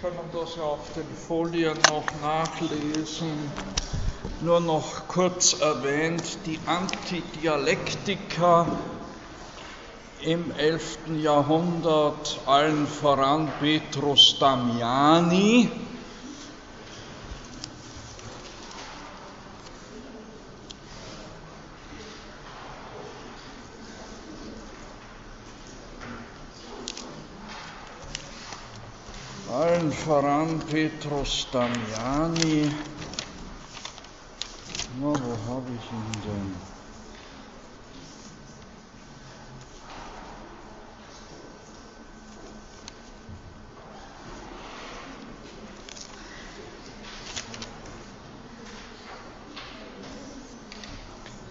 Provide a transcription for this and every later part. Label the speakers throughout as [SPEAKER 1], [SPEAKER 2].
[SPEAKER 1] können das ja auf den Folien noch nachlesen. Nur noch kurz erwähnt, die Antidialektika im 11. Jahrhundert, allen voran Petrus Damiani, voran Petrus Damiani. Na, wo habe ich ihn denn?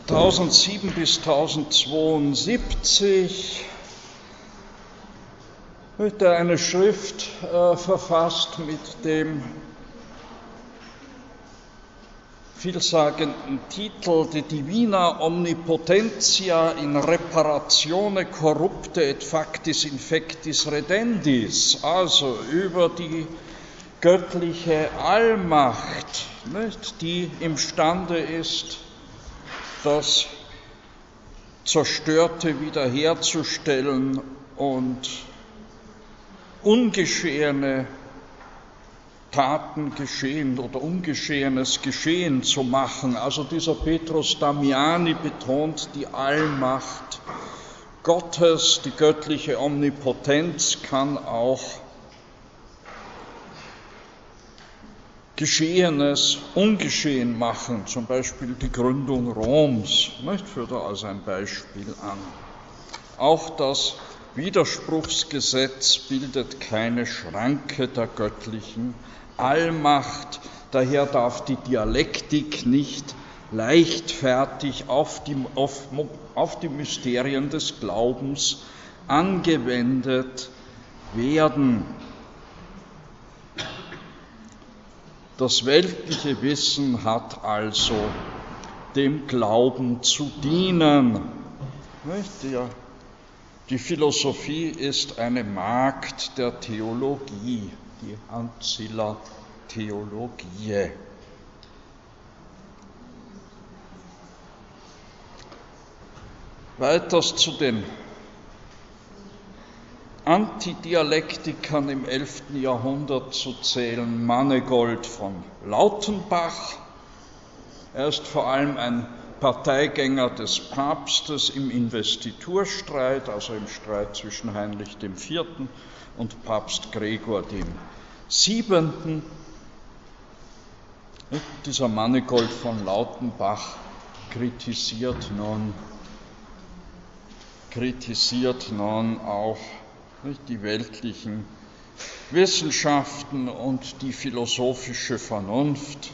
[SPEAKER 1] Tausendsieben bis tausendzweiundsiebzig heute eine Schrift äh, verfasst mit dem vielsagenden Titel De Divina Omnipotentia in Reparatione Corrupte et Factis Infectis Redendis, also über die göttliche Allmacht, nicht, die imstande ist, das Zerstörte wiederherzustellen und ungeschehene Taten geschehen oder Ungeschehenes geschehen zu machen. Also dieser Petrus Damiani betont die Allmacht Gottes, die göttliche Omnipotenz kann auch Geschehenes ungeschehen machen, zum Beispiel die Gründung Roms, nicht, führt er als ein Beispiel an. Auch das Widerspruchsgesetz bildet keine Schranke der göttlichen Allmacht, daher darf die Dialektik nicht leichtfertig auf die, auf, auf die Mysterien des Glaubens angewendet werden. Das weltliche Wissen hat also dem Glauben zu dienen. Der die Philosophie ist eine Magd der Theologie, die Ancilla Theologie. Weiters zu den Antidialektikern im 11. Jahrhundert zu zählen Mannegold von Lautenbach. Er ist vor allem ein Parteigänger des Papstes im Investiturstreit, also im Streit zwischen Heinrich IV. und Papst Gregor VII. Dieser Mannegold von Lautenbach kritisiert nun, kritisiert nun auch die weltlichen Wissenschaften und die philosophische Vernunft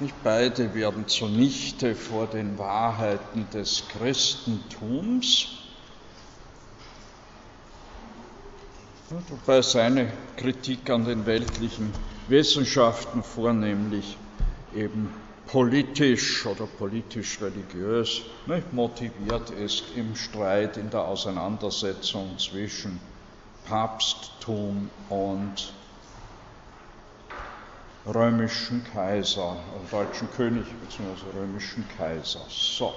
[SPEAKER 1] nicht beide werden zunichte vor den Wahrheiten des Christentums. Wobei seine Kritik an den weltlichen Wissenschaften vornehmlich eben politisch oder politisch-religiös motiviert ist im Streit, in der Auseinandersetzung zwischen Papsttum und römischen Kaiser, also deutschen König bzw. römischen Kaiser. So,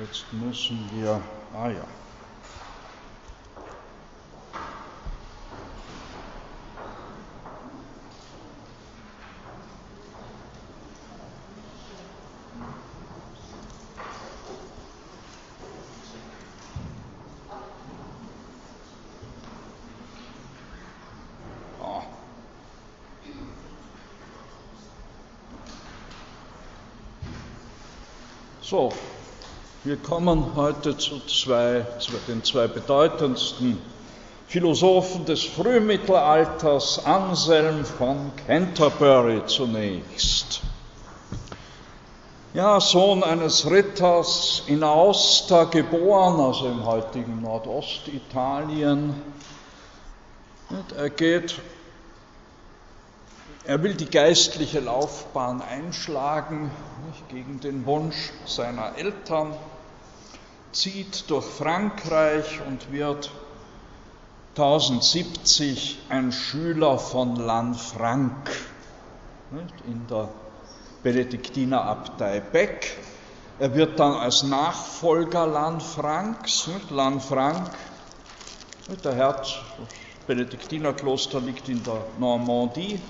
[SPEAKER 1] jetzt müssen wir, ah ja, So, wir kommen heute zu, zwei, zu den zwei bedeutendsten Philosophen des Frühmittelalters, Anselm von Canterbury zunächst. Ja, Sohn eines Ritters in Aosta geboren, also im heutigen Nordostitalien. Er geht er will die geistliche Laufbahn einschlagen nicht, gegen den Wunsch seiner Eltern, zieht durch Frankreich und wird 1070 ein Schüler von Lanfranc in der Benediktinerabtei Beck. Er wird dann als Nachfolger Lanfrancs, Lanfranc, der Herz, das Benediktinerkloster liegt in der Normandie,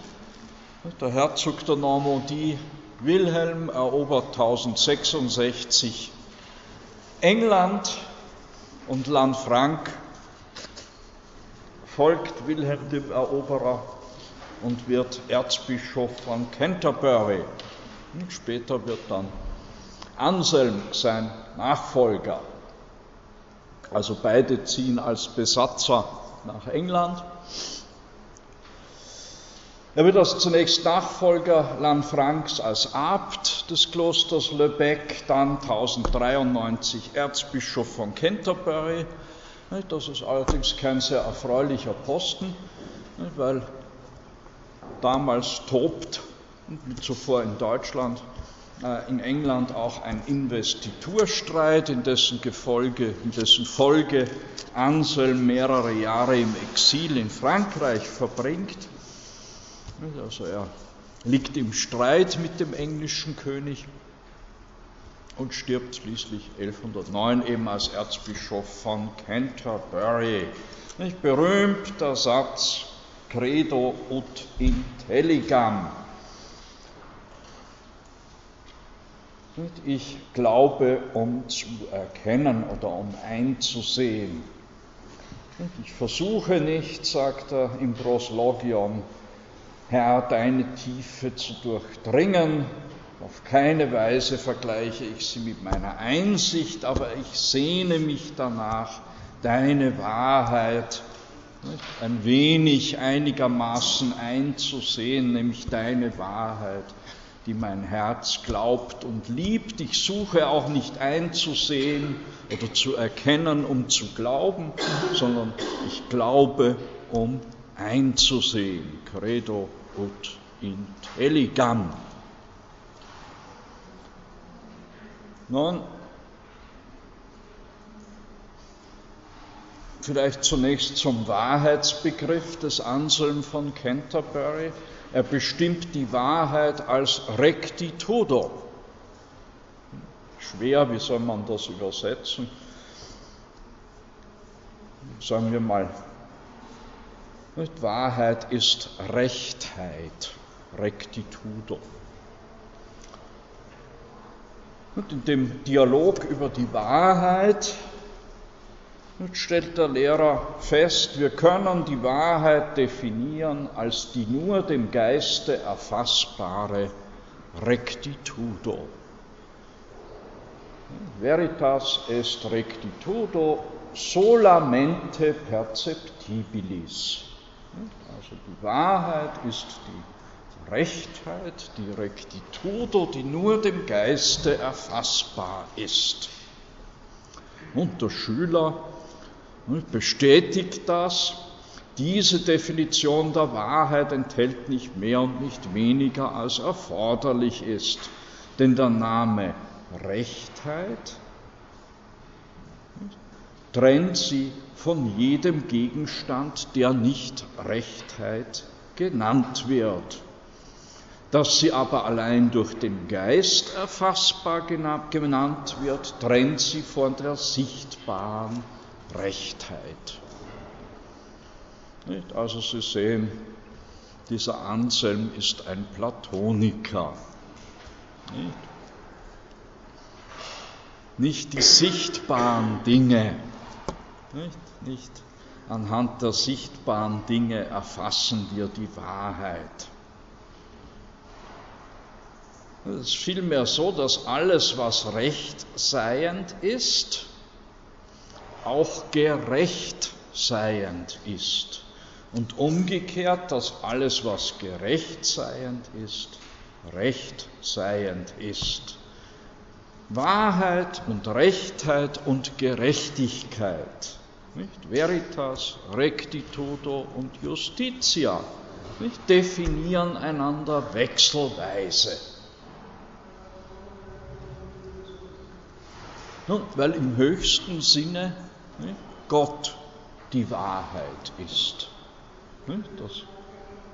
[SPEAKER 1] der Herzog der Normandie Wilhelm erobert 1066 England und Lanfranc folgt Wilhelm dem Eroberer und wird Erzbischof von Canterbury. Und später wird dann Anselm sein Nachfolger. Also beide ziehen als Besatzer nach England. Er wird als zunächst Nachfolger Lanfrancs als Abt des Klosters Le Bec, dann 1093 Erzbischof von Canterbury. Das ist allerdings kein sehr erfreulicher Posten, weil damals tobt, wie zuvor in Deutschland, äh, in England auch ein Investiturstreit, in dessen, Gefolge, in dessen Folge Anselm mehrere Jahre im Exil in Frankreich verbringt. Also er liegt im Streit mit dem englischen König und stirbt schließlich 1109 eben als Erzbischof von Canterbury. Nicht berühmt der Satz Credo ut intelligam. Ich glaube, um zu erkennen oder um einzusehen. Ich versuche nicht, sagt er im Proslogion, Herr, deine Tiefe zu durchdringen. Auf keine Weise vergleiche ich sie mit meiner Einsicht, aber ich sehne mich danach, deine Wahrheit ein wenig einigermaßen einzusehen, nämlich deine Wahrheit, die mein Herz glaubt und liebt. Ich suche auch nicht einzusehen oder zu erkennen, um zu glauben, sondern ich glaube, um einzusehen. Credo ut intelligam. Nun, vielleicht zunächst zum Wahrheitsbegriff des Anselm von Canterbury. Er bestimmt die Wahrheit als rectitudo. Schwer, wie soll man das übersetzen? Sagen wir mal nicht? Wahrheit ist Rechtheit, Rectitudo. Und in dem Dialog über die Wahrheit stellt der Lehrer fest, wir können die Wahrheit definieren als die nur dem Geiste erfassbare Rectitudo. Veritas est rectitudo solamente perceptibilis. Also die Wahrheit ist die Rechtheit, die Rectitudo, die nur dem Geiste erfassbar ist. Und der Schüler bestätigt das. Diese Definition der Wahrheit enthält nicht mehr und nicht weniger, als erforderlich ist. Denn der Name Rechtheit trennt sie von jedem Gegenstand, der nicht Rechtheit genannt wird. Dass sie aber allein durch den Geist erfassbar genannt wird, trennt sie von der sichtbaren Rechtheit. Also Sie sehen, dieser Anselm ist ein Platoniker. Nicht die sichtbaren Dinge nicht? Nicht anhand der sichtbaren Dinge erfassen wir die Wahrheit. Es ist vielmehr so, dass alles, was rechtseiend ist, auch gerecht seiend ist. Und umgekehrt, dass alles, was gerecht seiend ist, recht seiend ist. Wahrheit und Rechtheit und Gerechtigkeit nicht? Veritas, Rectitudo und Justitia nicht? definieren einander wechselweise. Nun, weil im höchsten Sinne nicht? Gott die Wahrheit ist. Das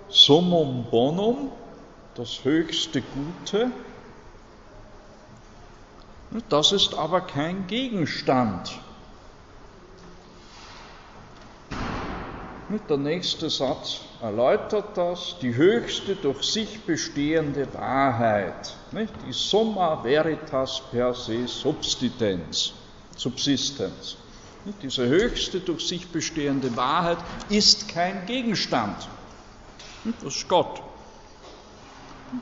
[SPEAKER 1] Summum bonum, das höchste Gute, das ist aber kein Gegenstand. Der nächste Satz erläutert das, die höchste durch sich bestehende Wahrheit, die Summa veritas per se subsistens, subsistens. Diese höchste durch sich bestehende Wahrheit ist kein Gegenstand. Das ist Gott.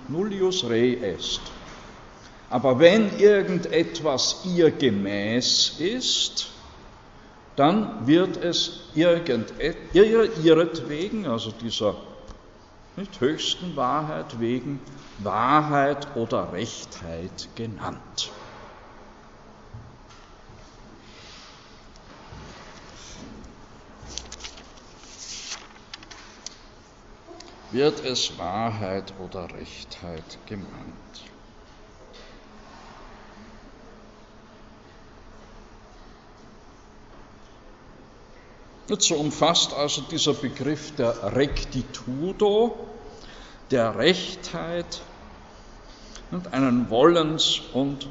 [SPEAKER 1] Nullius re est. Aber wenn irgendetwas ihr gemäß ist, dann wird es ihretwegen, also dieser nicht höchsten Wahrheit wegen, Wahrheit oder Rechtheit genannt. Wird es Wahrheit oder Rechtheit genannt? So umfasst also dieser Begriff der Rectitudo, der Rechtheit, und einen Wollens- und,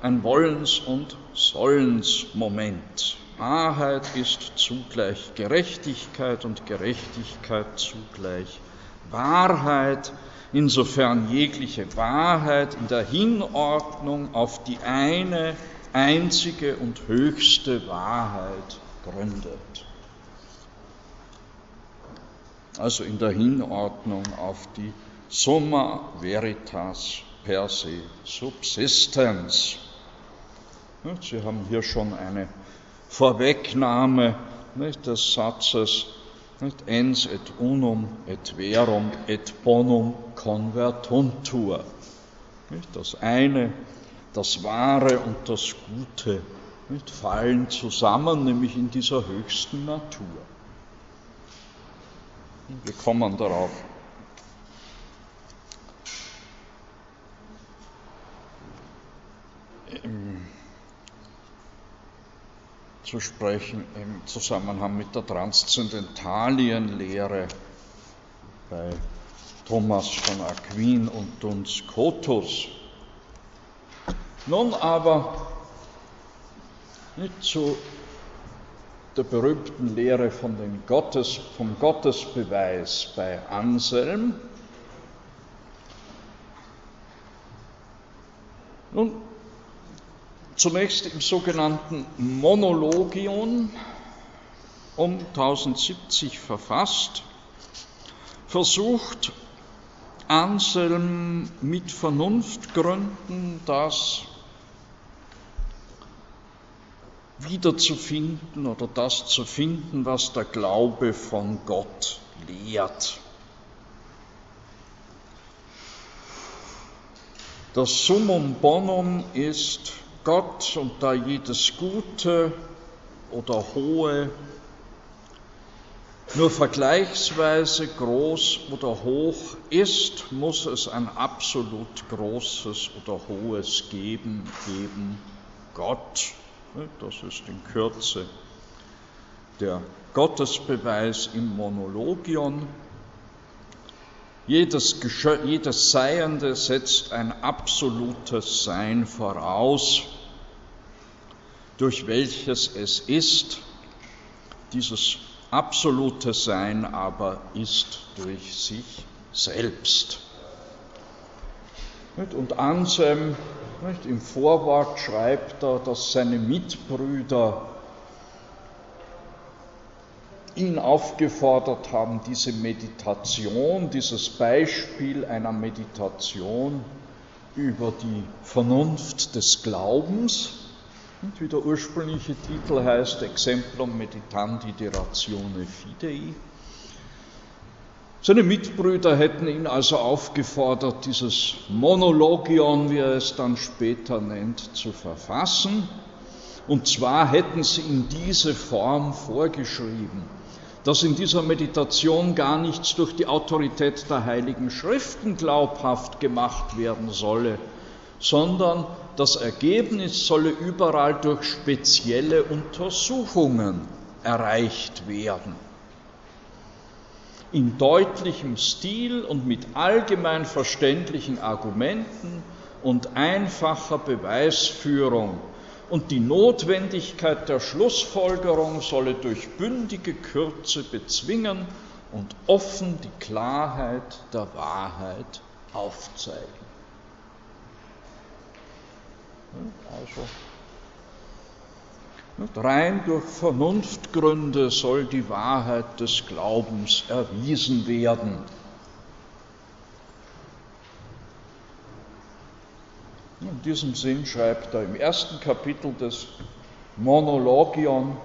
[SPEAKER 1] ein Wollens- und Sollensmoment. Wahrheit ist zugleich Gerechtigkeit und Gerechtigkeit zugleich Wahrheit, insofern jegliche Wahrheit in der Hinordnung auf die eine einzige und höchste Wahrheit gründet also in der Hinordnung auf die Summa Veritas per se Subsistens. Sie haben hier schon eine Vorwegnahme des Satzes ens et unum et verum et bonum convertuntur. Das eine, das Wahre und das Gute fallen zusammen, nämlich in dieser höchsten Natur. Wir kommen darauf. zu sprechen im Zusammenhang mit der Transzendentalienlehre bei Thomas von Aquin und Duns Scotus. Nun aber nicht zu der berühmten Lehre von dem Gottes, vom Gottesbeweis bei Anselm. Nun, zunächst im sogenannten Monologion um 1070 verfasst, versucht Anselm mit Vernunftgründen das wiederzufinden oder das zu finden, was der Glaube von Gott lehrt. Das Summum bonum ist Gott und da jedes Gute oder Hohe nur vergleichsweise groß oder hoch ist, muss es ein absolut großes oder hohes geben, eben Gott. Das ist in Kürze der Gottesbeweis im Monologion. Jedes, jedes Seiende setzt ein absolutes Sein voraus, durch welches es ist. Dieses absolute Sein aber ist durch sich selbst. Und Anselm nicht? Im Vorwort schreibt er, dass seine Mitbrüder ihn aufgefordert haben, diese Meditation, dieses Beispiel einer Meditation über die Vernunft des Glaubens, wie der ursprüngliche Titel heißt, Exemplum Meditandi de Ratione Fidei, seine Mitbrüder hätten ihn also aufgefordert, dieses Monologion, wie er es dann später nennt, zu verfassen. Und zwar hätten sie ihm diese Form vorgeschrieben, dass in dieser Meditation gar nichts durch die Autorität der heiligen Schriften glaubhaft gemacht werden solle, sondern das Ergebnis solle überall durch spezielle Untersuchungen erreicht werden. In deutlichem Stil und mit allgemein verständlichen Argumenten und einfacher Beweisführung und die Notwendigkeit der Schlussfolgerung solle durch bündige Kürze bezwingen und offen die Klarheit der Wahrheit aufzeigen. Also, rein durch Vernunftgründe soll die Wahrheit des Glaubens erwiesen werden. In diesem Sinn schreibt er im ersten Kapitel des Monologion,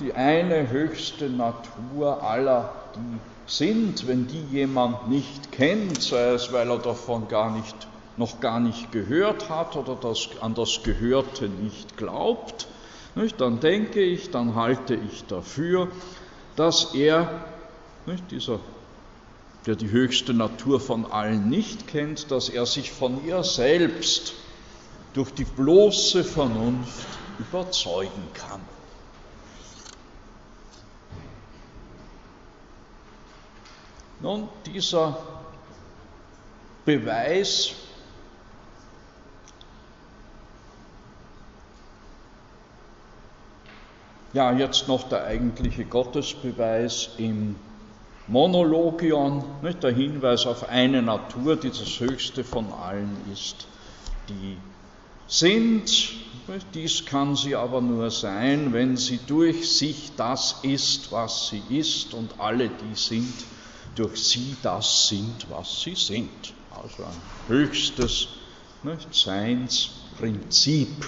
[SPEAKER 1] die eine höchste Natur aller, die sind, wenn die jemand nicht kennt, sei es, weil er davon gar nicht, noch gar nicht gehört hat oder das, an das Gehörte nicht glaubt, nicht, dann denke ich, dann halte ich dafür, dass er, nicht, dieser der die höchste Natur von allen nicht kennt, dass er sich von ihr selbst durch die bloße Vernunft überzeugen kann. Nun, dieser Beweis ja, jetzt noch der eigentliche Gottesbeweis im Monologion, nicht, der Hinweis auf eine Natur, die das höchste von allen ist, die sind, dies kann sie aber nur sein, wenn sie durch sich das ist, was sie ist, und alle, die sind, durch sie das sind, was sie sind. Also ein höchstes nicht, Seinsprinzip.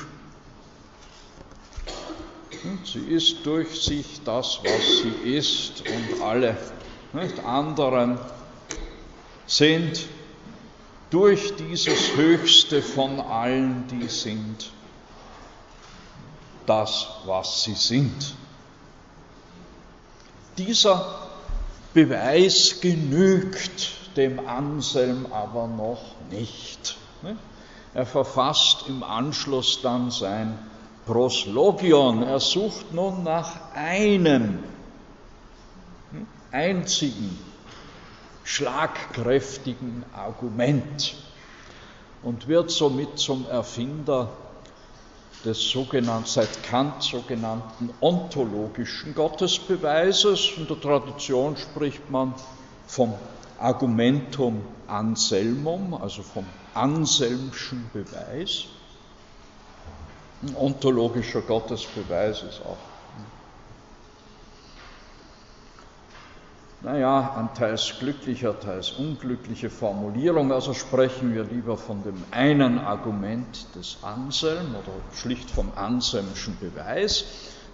[SPEAKER 1] Sie ist durch sich das, was sie ist, und alle nicht, anderen sind durch dieses Höchste von allen, die sind, das, was sie sind. Dieser Beweis genügt dem Anselm aber noch nicht. Er verfasst im Anschluss dann sein Proslogion. Er sucht nun nach einem einzigen schlagkräftigen Argument und wird somit zum Erfinder des sogenannten, seit Kant sogenannten ontologischen Gottesbeweises. In der Tradition spricht man vom Argumentum Anselmum, also vom Anselmschen Beweis. Ein ontologischer Gottesbeweis ist auch naja, ein teils glücklicher, teils unglückliche Formulierung. Also sprechen wir lieber von dem einen Argument des Anselm oder schlicht vom Anselmschen Beweis.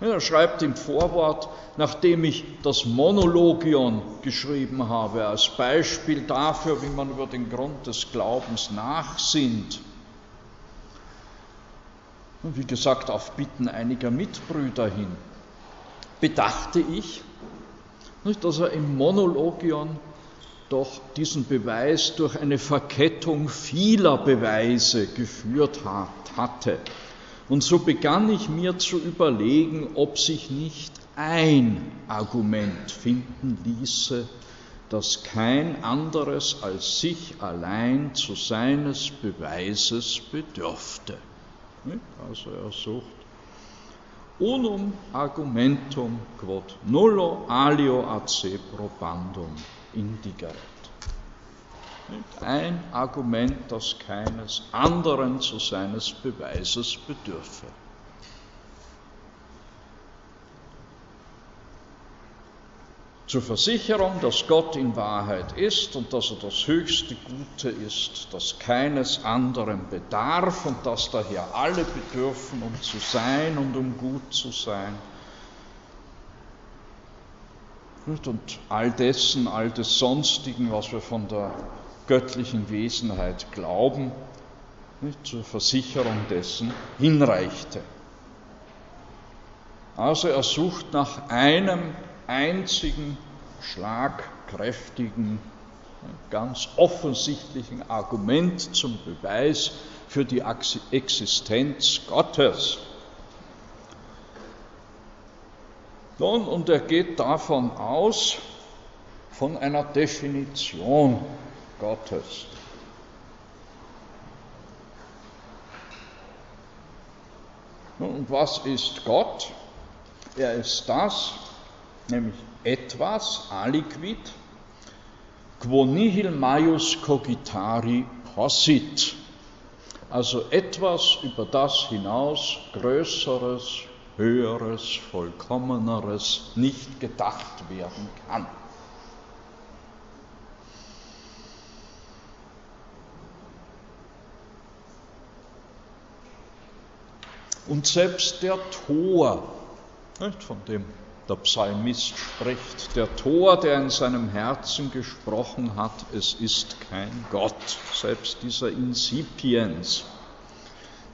[SPEAKER 1] Er schreibt im Vorwort, nachdem ich das Monologion geschrieben habe, als Beispiel dafür, wie man über den Grund des Glaubens nachsinnt, wie gesagt auf Bitten einiger Mitbrüder hin, bedachte ich, dass er im Monologion doch diesen Beweis durch eine Verkettung vieler Beweise geführt hat, hatte. Und so begann ich mir zu überlegen, ob sich nicht ein Argument finden ließe, das kein anderes als sich allein zu seines Beweises bedürfte. Also er sucht unum argumentum quod nullo alio se probandum indigeret. Ein Argument, das keines anderen zu seines Beweises bedürfe. Zur Versicherung, dass Gott in Wahrheit ist und dass er das höchste Gute ist, das keines anderen bedarf und dass daher alle bedürfen, um zu sein und um gut zu sein. Und all dessen, all des Sonstigen, was wir von der göttlichen Wesenheit glauben, zur Versicherung dessen hinreichte. Also er sucht nach einem einzigen schlagkräftigen, ganz offensichtlichen Argument zum Beweis für die Existenz Gottes. Nun, und er geht davon aus, von einer Definition Gottes. Und was ist Gott? Er ist das, nämlich etwas, aliquid, quo nihil maius cogitari possit. Also etwas über das hinaus Größeres, Höheres, Vollkommeneres nicht gedacht werden kann. Und selbst der Tor, von dem der Psalmist spricht, der Tor, der in seinem Herzen gesprochen hat, es ist kein Gott, selbst dieser Insipiens,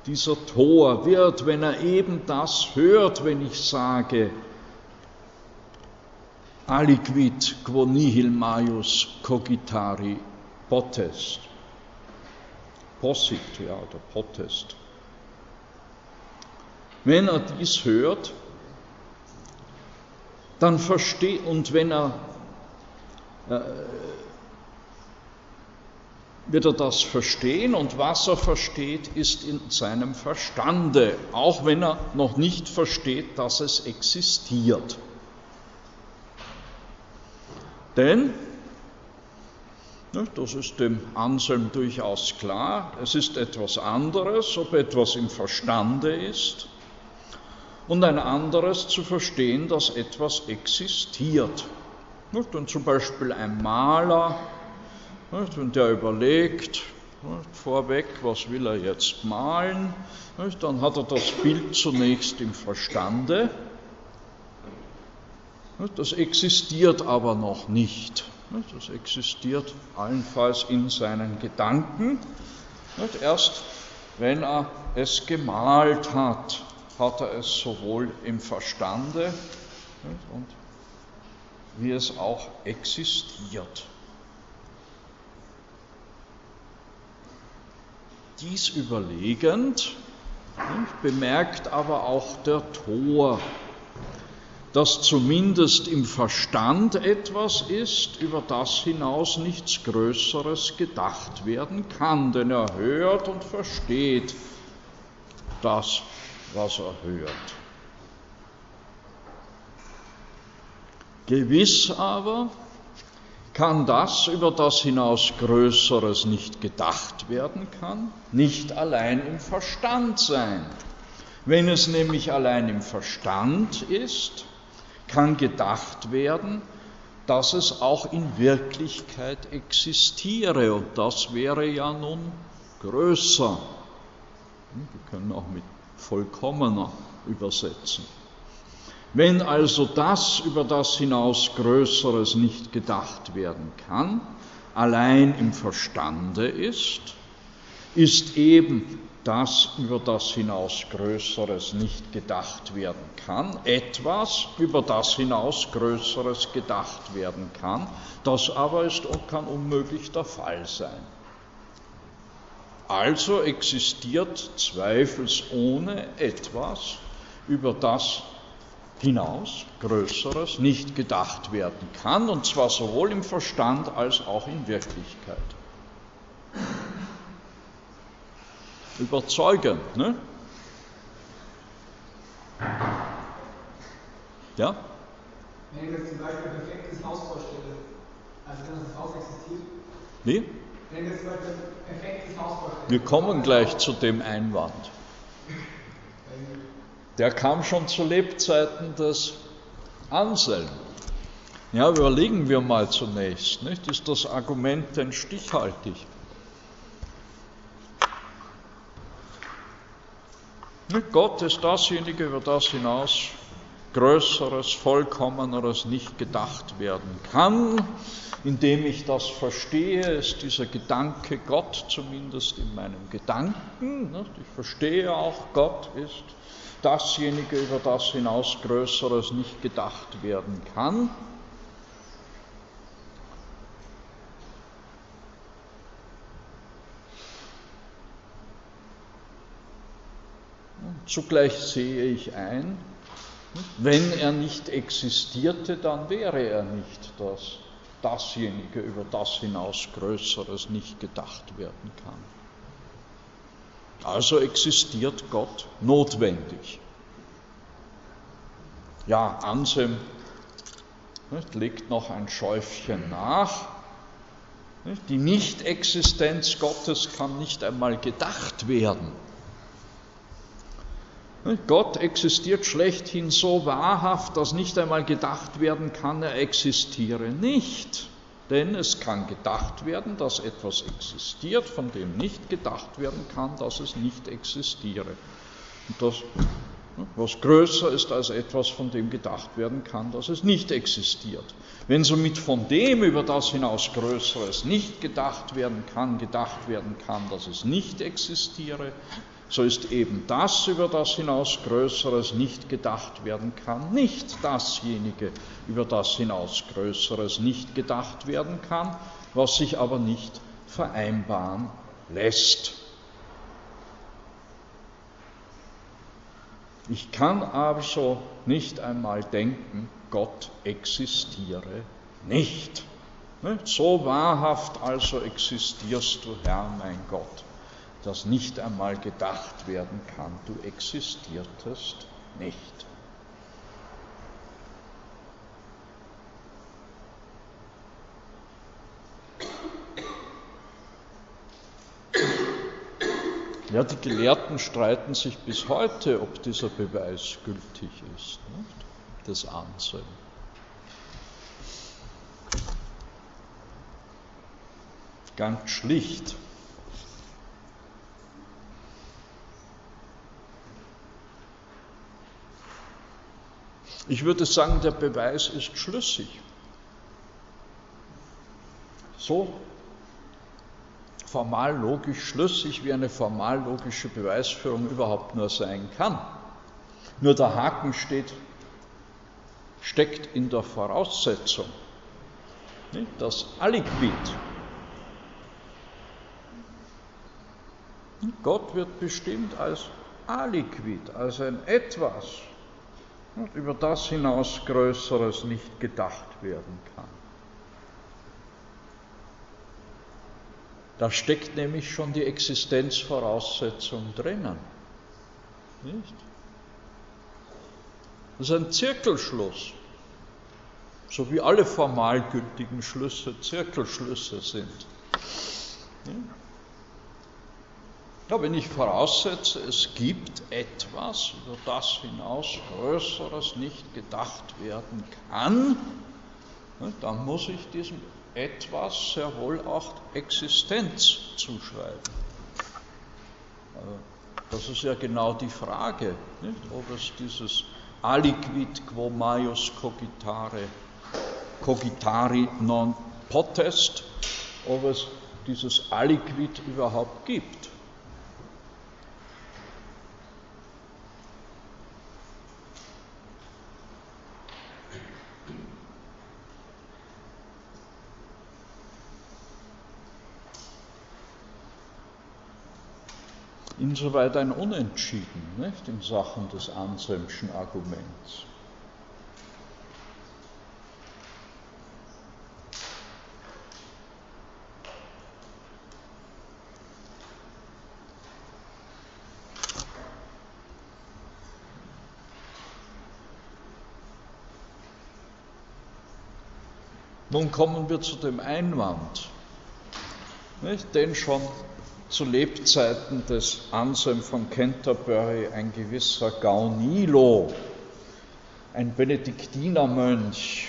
[SPEAKER 1] dieser Tor wird, wenn er eben das hört, wenn ich sage, aliquid quo nihil maius cogitari potest, possit, ja, oder potest, wenn er dies hört, dann versteht, und wenn er, äh, wird er das verstehen und was er versteht, ist in seinem Verstande, auch wenn er noch nicht versteht, dass es existiert. Denn, ne, das ist dem Anselm durchaus klar, es ist etwas anderes, ob etwas im Verstande ist und ein anderes zu verstehen, dass etwas existiert. Und zum Beispiel ein Maler, wenn der überlegt, vorweg, was will er jetzt malen, dann hat er das Bild zunächst im Verstande, das existiert aber noch nicht. Das existiert allenfalls in seinen Gedanken. Erst wenn er es gemalt hat, hat er es sowohl im Verstande und wie es auch existiert. Dies überlegend bemerkt aber auch der Tor, dass zumindest im Verstand etwas ist, über das hinaus nichts Größeres gedacht werden kann, denn er hört und versteht das, was er hört. Gewiss aber kann das, über das hinaus Größeres nicht gedacht werden kann, nicht allein im Verstand sein. Wenn es nämlich allein im Verstand ist, kann gedacht werden, dass es auch in Wirklichkeit existiere. Und das wäre ja nun größer. Wir können auch mit vollkommener übersetzen. Wenn also das, über das hinaus Größeres nicht gedacht werden kann, allein im Verstande ist, ist eben das, über das hinaus Größeres nicht gedacht werden kann, etwas, über das hinaus Größeres gedacht werden kann, das aber ist, kann unmöglich der Fall sein. Also existiert zweifelsohne etwas, über das hinaus Größeres nicht gedacht werden kann, und zwar sowohl im Verstand als auch in Wirklichkeit. Überzeugend, ne? Ja?
[SPEAKER 2] Wenn ich jetzt zum Beispiel ein perfektes Haus vorstelle, also dass das Haus existiert.
[SPEAKER 1] Wie?
[SPEAKER 2] Wenn ich jetzt zum Beispiel
[SPEAKER 1] Wir kommen gleich zu dem Einwand. Der kam schon zu Lebzeiten des Anselm. Ja, überlegen wir mal zunächst, nicht? ist das Argument denn stichhaltig? Gott ist dasjenige, über das hinaus Größeres, Vollkommeneres nicht gedacht werden kann. Indem ich das verstehe, ist dieser Gedanke Gott zumindest in meinem Gedanken. Ich verstehe auch, Gott ist dasjenige, über das hinaus Größeres nicht gedacht werden kann. Zugleich sehe ich ein, Wenn er nicht existierte, dann wäre er nicht das, dasjenige, über das hinaus Größeres nicht gedacht werden kann. Also existiert Gott notwendig. Ja, Anselm legt noch ein Schäufchen nach. Die Nichtexistenz Gottes kann nicht einmal gedacht werden. Gott existiert schlechthin so wahrhaft, dass nicht einmal gedacht werden kann, er existiere nicht. Denn es kann gedacht werden, dass etwas existiert, von dem nicht gedacht werden kann, dass es nicht existiere. Und das, was größer ist als etwas, von dem gedacht werden kann, dass es nicht existiert. Wenn somit von dem über das hinaus Größeres nicht gedacht werden kann, gedacht werden kann, dass es nicht existiere, so ist eben das, über das hinaus Größeres nicht gedacht werden kann, nicht dasjenige, über das hinaus Größeres nicht gedacht werden kann, was sich aber nicht vereinbaren lässt. Ich kann also nicht einmal denken, Gott existiere nicht. So wahrhaft also existierst du, Herr mein Gott das nicht einmal gedacht werden kann. Du existiertest nicht. Ja, die Gelehrten streiten sich bis heute, ob dieser Beweis gültig ist, nicht? das Ansehen. Ganz schlicht. Ich würde sagen, der Beweis ist schlüssig. So formal logisch schlüssig, wie eine formal logische Beweisführung überhaupt nur sein kann. Nur der Haken steht, steckt in der Voraussetzung, das Aliquid. Gott wird bestimmt als Aliquid, als ein Etwas, und über das hinaus Größeres nicht gedacht werden kann. Da steckt nämlich schon die Existenzvoraussetzung drinnen. Nicht? Das ist ein Zirkelschluss, so wie alle formal gültigen Schlüsse Zirkelschlüsse sind. Ja, wenn ich voraussetze, es gibt etwas, über das hinaus Größeres nicht gedacht werden kann, ne, dann muss ich diesem etwas sehr wohl auch Existenz zuschreiben. Das ist ja genau die Frage, nicht? ob es dieses aliquid quo maius cogitare, cogitari non potest, ob es dieses aliquid überhaupt gibt. Insoweit ein Unentschieden nicht, in Sachen des Anselmschen Arguments. Nun kommen wir zu dem Einwand, nicht, den schon zu Lebzeiten des Anselm von Canterbury ein gewisser Gaunilo, ein Benediktinermönch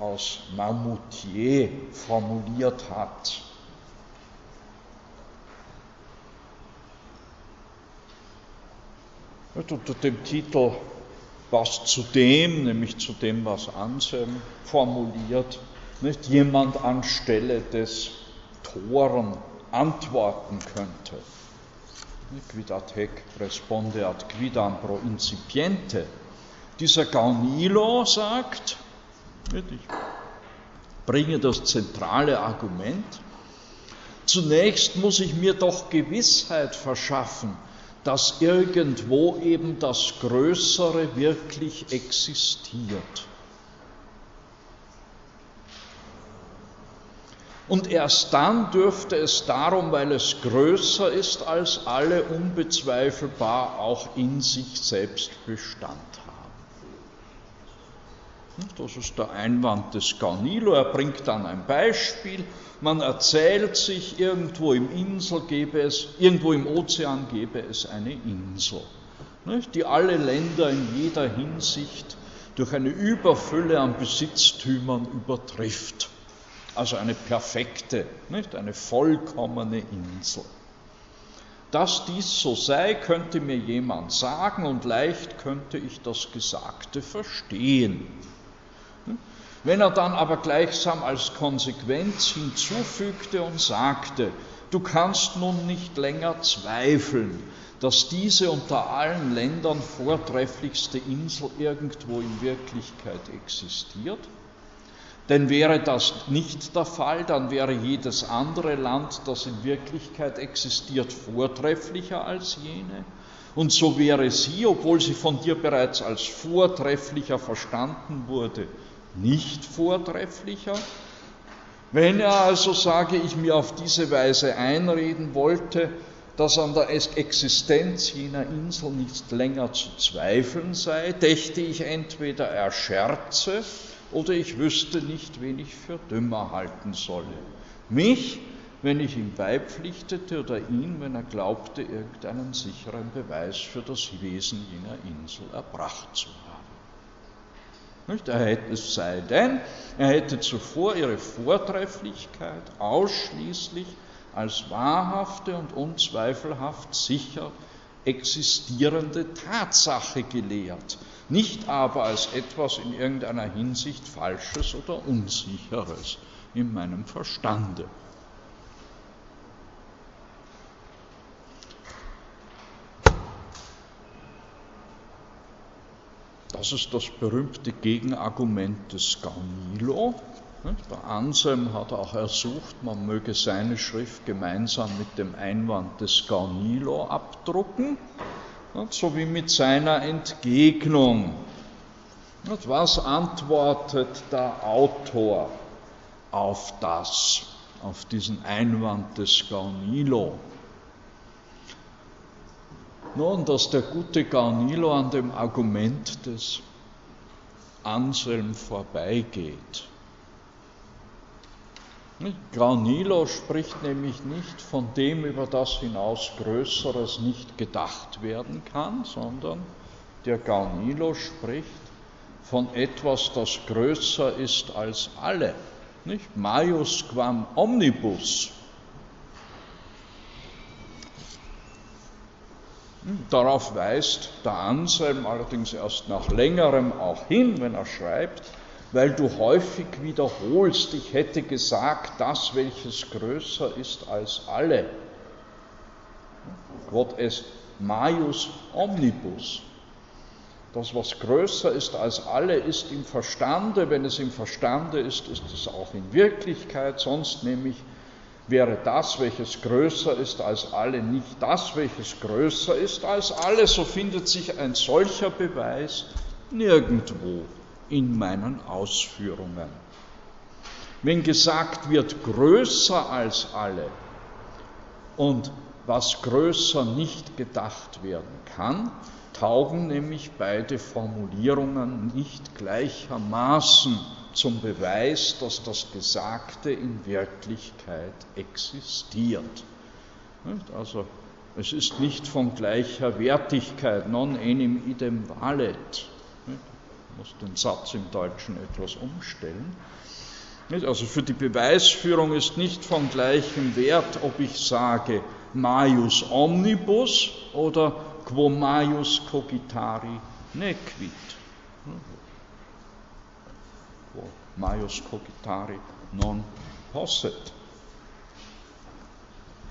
[SPEAKER 1] aus Marmoutier formuliert hat. unter dem Titel Was zu dem, nämlich zu dem, was Anselm formuliert, nicht jemand anstelle des Toren antworten könnte. Quid ad hec respondeat quidam pro incipiente. Dieser Gaunilo sagt, ich bringe das zentrale Argument, zunächst muss ich mir doch Gewissheit verschaffen, dass irgendwo eben das Größere wirklich existiert. Und erst dann dürfte es darum, weil es größer ist als alle, unbezweifelbar auch in sich selbst Bestand haben. Das ist der Einwand des Garnilo. Er bringt dann ein Beispiel. Man erzählt sich, irgendwo im Insel gäbe es, irgendwo im Ozean gäbe es eine Insel, die alle Länder in jeder Hinsicht durch eine Überfülle an Besitztümern übertrifft. Also eine perfekte, nicht? eine vollkommene Insel. Dass dies so sei, könnte mir jemand sagen und leicht könnte ich das Gesagte verstehen. Wenn er dann aber gleichsam als Konsequenz hinzufügte und sagte, du kannst nun nicht länger zweifeln, dass diese unter allen Ländern vortrefflichste Insel irgendwo in Wirklichkeit existiert, denn wäre das nicht der Fall, dann wäre jedes andere Land, das in Wirklichkeit existiert, vortrefflicher als jene. Und so wäre sie, obwohl sie von dir bereits als vortrefflicher verstanden wurde, nicht vortrefflicher. Wenn er also, sage ich, mir auf diese Weise einreden wollte, dass an der Existenz jener Insel nicht länger zu zweifeln sei, dächte ich entweder er scherze, oder ich wüsste nicht, wen ich für dümmer halten solle. Mich, wenn ich ihm beipflichtete, oder ihn, wenn er glaubte, irgendeinen sicheren Beweis für das Wesen jener Insel erbracht zu haben. Nicht? Er hätte, es sei denn, er hätte zuvor ihre Vortrefflichkeit ausschließlich als wahrhafte und unzweifelhaft sicher existierende Tatsache gelehrt, nicht aber als etwas in irgendeiner Hinsicht Falsches oder Unsicheres in meinem Verstande. Das ist das berühmte Gegenargument des Gaunilo. Der Anselm hat auch ersucht, man möge seine Schrift gemeinsam mit dem Einwand des Gaunilo abdrucken sowie mit seiner Entgegnung. Was antwortet der Autor auf das, auf diesen Einwand des Garnilo? Nun, dass der gute Garnilo an dem Argument des Anselm vorbeigeht. Granilo spricht nämlich nicht von dem, über das hinaus Größeres nicht gedacht werden kann, sondern der Garnilo spricht von etwas, das größer ist als alle. Nicht? Maius quam omnibus. Darauf weist der Anselm allerdings erst nach längerem auch hin, wenn er schreibt, weil du häufig wiederholst, ich hätte gesagt, das, welches größer ist als alle. Quod est maius omnibus. Das, was größer ist als alle, ist im Verstande. Wenn es im Verstande ist, ist es auch in Wirklichkeit. Sonst nämlich wäre das, welches größer ist als alle, nicht das, welches größer ist als alle. So findet sich ein solcher Beweis nirgendwo in meinen Ausführungen. Wenn gesagt wird größer als alle und was größer nicht gedacht werden kann, taugen nämlich beide Formulierungen nicht gleichermaßen zum Beweis, dass das Gesagte in Wirklichkeit existiert. Also es ist nicht von gleicher Wertigkeit, non enim idem valet muss den Satz im Deutschen etwas umstellen. Also für die Beweisführung ist nicht von gleichem Wert, ob ich sage maius omnibus oder quo maius cogitari nequit. Quo maius cogitari non posset.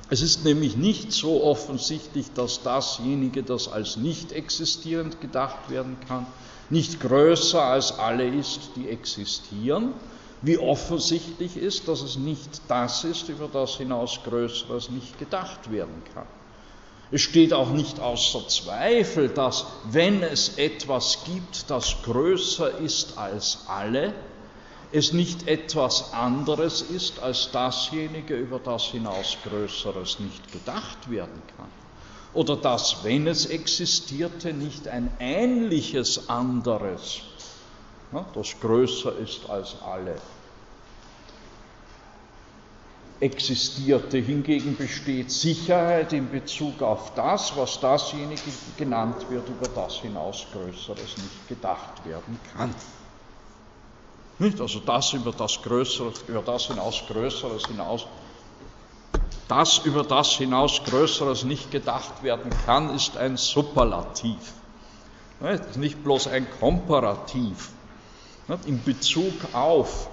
[SPEAKER 1] Es ist nämlich nicht so offensichtlich, dass dasjenige, das als nicht existierend gedacht werden kann, nicht größer als alle ist, die existieren, wie offensichtlich ist, dass es nicht das ist, über das hinaus Größeres nicht gedacht werden kann. Es steht auch nicht außer Zweifel, dass wenn es etwas gibt, das größer ist als alle, es nicht etwas anderes ist als dasjenige, über das hinaus Größeres nicht gedacht werden kann. Oder dass, wenn es existierte, nicht ein ähnliches anderes, das größer ist als alle, existierte. Hingegen besteht Sicherheit in Bezug auf das, was dasjenige genannt wird, über das hinaus Größeres nicht gedacht werden kann. Nicht? Also das über das Größere, über das hinaus Größeres hinaus, das über das hinaus Größeres nicht gedacht werden kann, ist ein Superlativ. Nicht, nicht bloß ein Komparativ. Nicht? In Bezug auf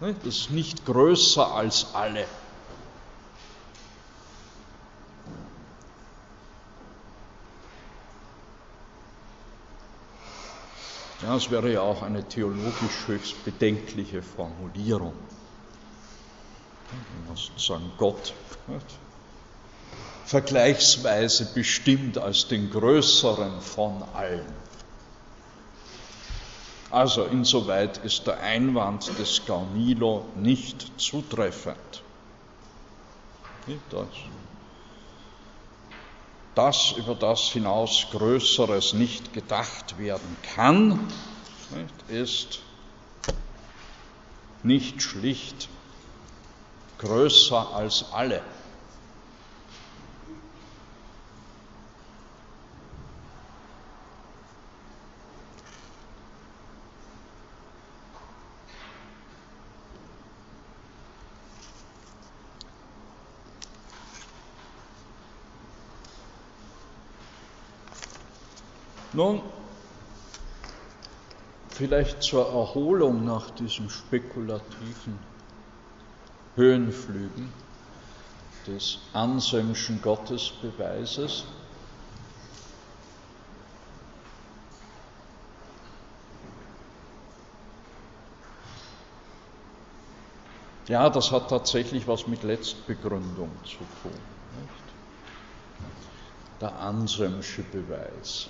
[SPEAKER 1] das ist nicht größer als alle. Ja, das wäre ja auch eine theologisch höchst bedenkliche Formulierung. Wenn man sozusagen Gott vergleichsweise bestimmt als den Größeren von allen. Also insoweit ist der Einwand des Gaunilo nicht zutreffend. Das über das hinaus Größeres nicht gedacht werden kann, ist nicht schlicht größer als alle. Nun, vielleicht zur Erholung nach diesem spekulativen Höhenflügen des Anselmschen Gottesbeweises. Ja, das hat tatsächlich was mit Letztbegründung zu tun. Nicht? Der Anselmsche Beweis.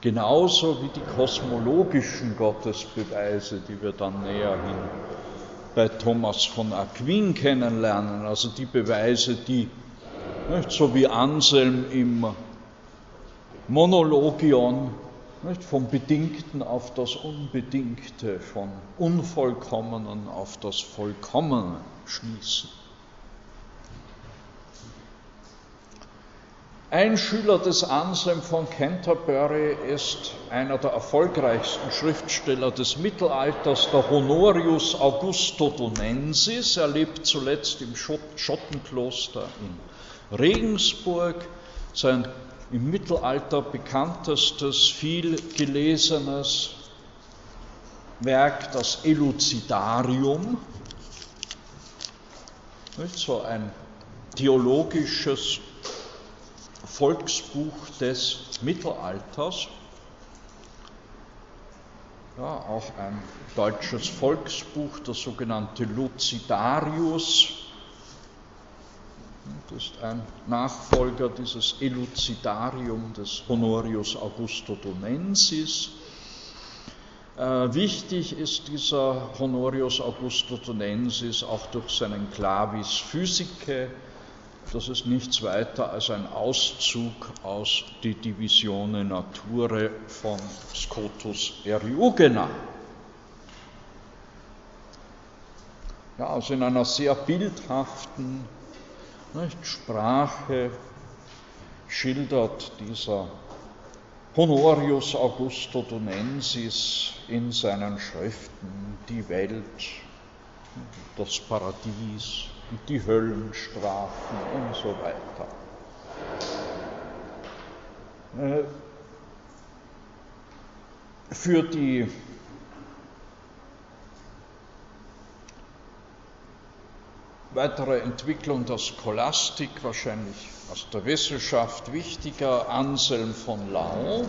[SPEAKER 1] Genauso wie die kosmologischen Gottesbeweise, die wir dann näher hin bei Thomas von Aquin kennenlernen, also die Beweise, die nicht, so wie Anselm im Monologion nicht, vom Bedingten auf das Unbedingte, von Unvollkommenen auf das Vollkommene schließen. Ein Schüler des Anselm von Canterbury ist einer der erfolgreichsten Schriftsteller des Mittelalters, der Honorius Augusto Donensis. Er lebt zuletzt im Schottenkloster in Regensburg. Sein im Mittelalter bekanntestes, viel gelesenes Werk, das Elucidarium, so ein theologisches Volksbuch des Mittelalters, ja, auch ein deutsches Volksbuch, das sogenannte Lucidarius. Das ist ein Nachfolger dieses Elucidarium des Honorius Augusto Donensis. Äh, wichtig ist dieser Honorius Augusto Donensis auch durch seinen Clavis Physicae, das ist nichts weiter als ein Auszug aus Die Divisione Nature von Scotus Eriugena. Ja, also in einer sehr bildhaften nicht, Sprache schildert dieser Honorius Augusto Donensis in seinen Schriften die Welt, das Paradies, die Höllenstrafen und so weiter. Äh, für die weitere Entwicklung der Scholastik, wahrscheinlich aus der Wissenschaft wichtiger, Anselm von Laon,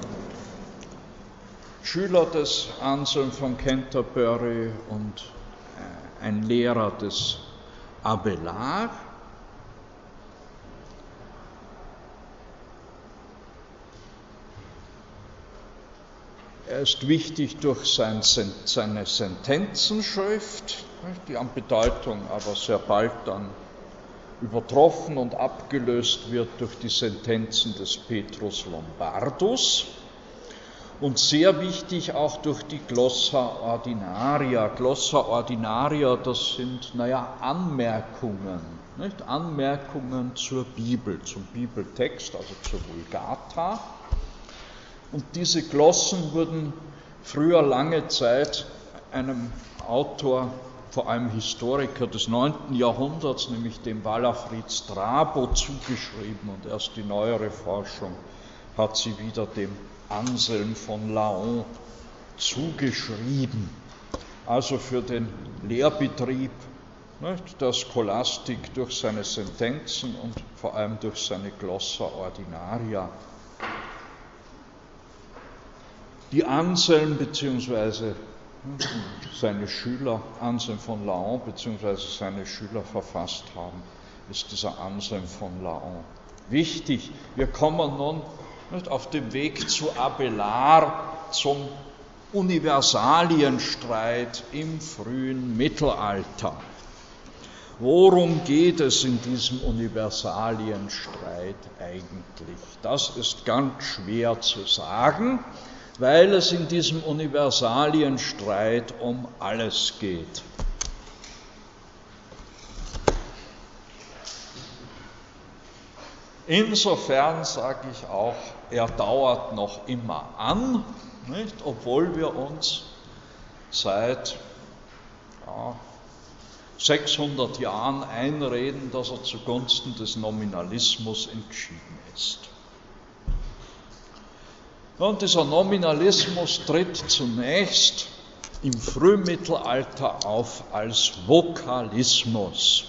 [SPEAKER 1] Schüler des Anselm von Canterbury und äh, ein Lehrer des Abelard Er ist wichtig durch sein, seine Sentenzenschrift, die an Bedeutung aber sehr bald dann übertroffen und abgelöst wird durch die Sentenzen des Petrus Lombardus und sehr wichtig auch durch die Glossa Ordinaria. Glossa Ordinaria, das sind, naja, Anmerkungen, nicht? Anmerkungen zur Bibel, zum Bibeltext, also zur Vulgata. Und diese Glossen wurden früher lange Zeit einem Autor, vor allem Historiker des 9. Jahrhunderts, nämlich dem Walafrid Strabo, zugeschrieben und erst die neuere Forschung hat sie wieder dem Anselm von Laon zugeschrieben. Also für den Lehrbetrieb nicht, der Scholastik durch seine Sentenzen und vor allem durch seine Glossa Ordinaria. Die Anselm bzw. seine Schüler, Anselm von Laon bzw. seine Schüler verfasst haben, ist dieser Anselm von Laon. Wichtig, wir kommen nun nicht, auf dem Weg zu Abelard zum Universalienstreit im frühen Mittelalter. Worum geht es in diesem Universalienstreit eigentlich? Das ist ganz schwer zu sagen, weil es in diesem Universalienstreit um alles geht. Insofern sage ich auch, er dauert noch immer an, nicht? obwohl wir uns seit ja, 600 Jahren einreden, dass er zugunsten des Nominalismus entschieden ist. Und dieser Nominalismus tritt zunächst im Frühmittelalter auf als Vokalismus.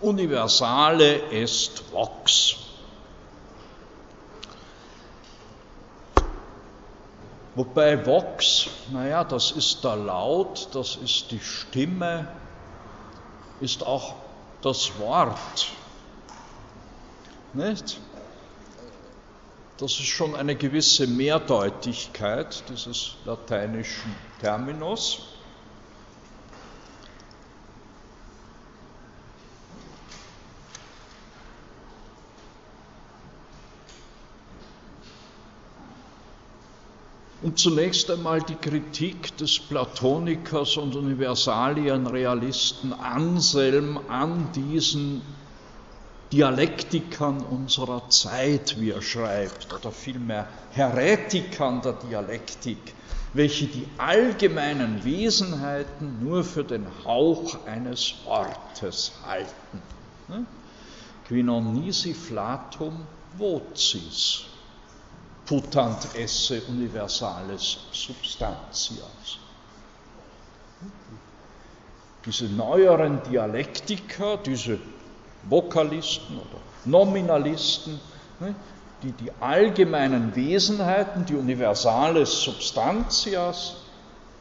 [SPEAKER 1] Universale est vox. Wobei Vox, naja, das ist der Laut, das ist die Stimme, ist auch das Wort. Nicht? Das ist schon eine gewisse Mehrdeutigkeit dieses lateinischen Terminus. Und zunächst einmal die Kritik des Platonikers und Universalienrealisten Anselm an diesen Dialektikern unserer Zeit, wie er schreibt, oder vielmehr Heretikern der Dialektik, welche die allgemeinen Wesenheiten nur für den Hauch eines Wortes halten. Qui non nisi flatum vocis putant esse universales substantias. Diese neueren Dialektiker, diese Vokalisten oder Nominalisten, ne, die die allgemeinen Wesenheiten, die universales substantias,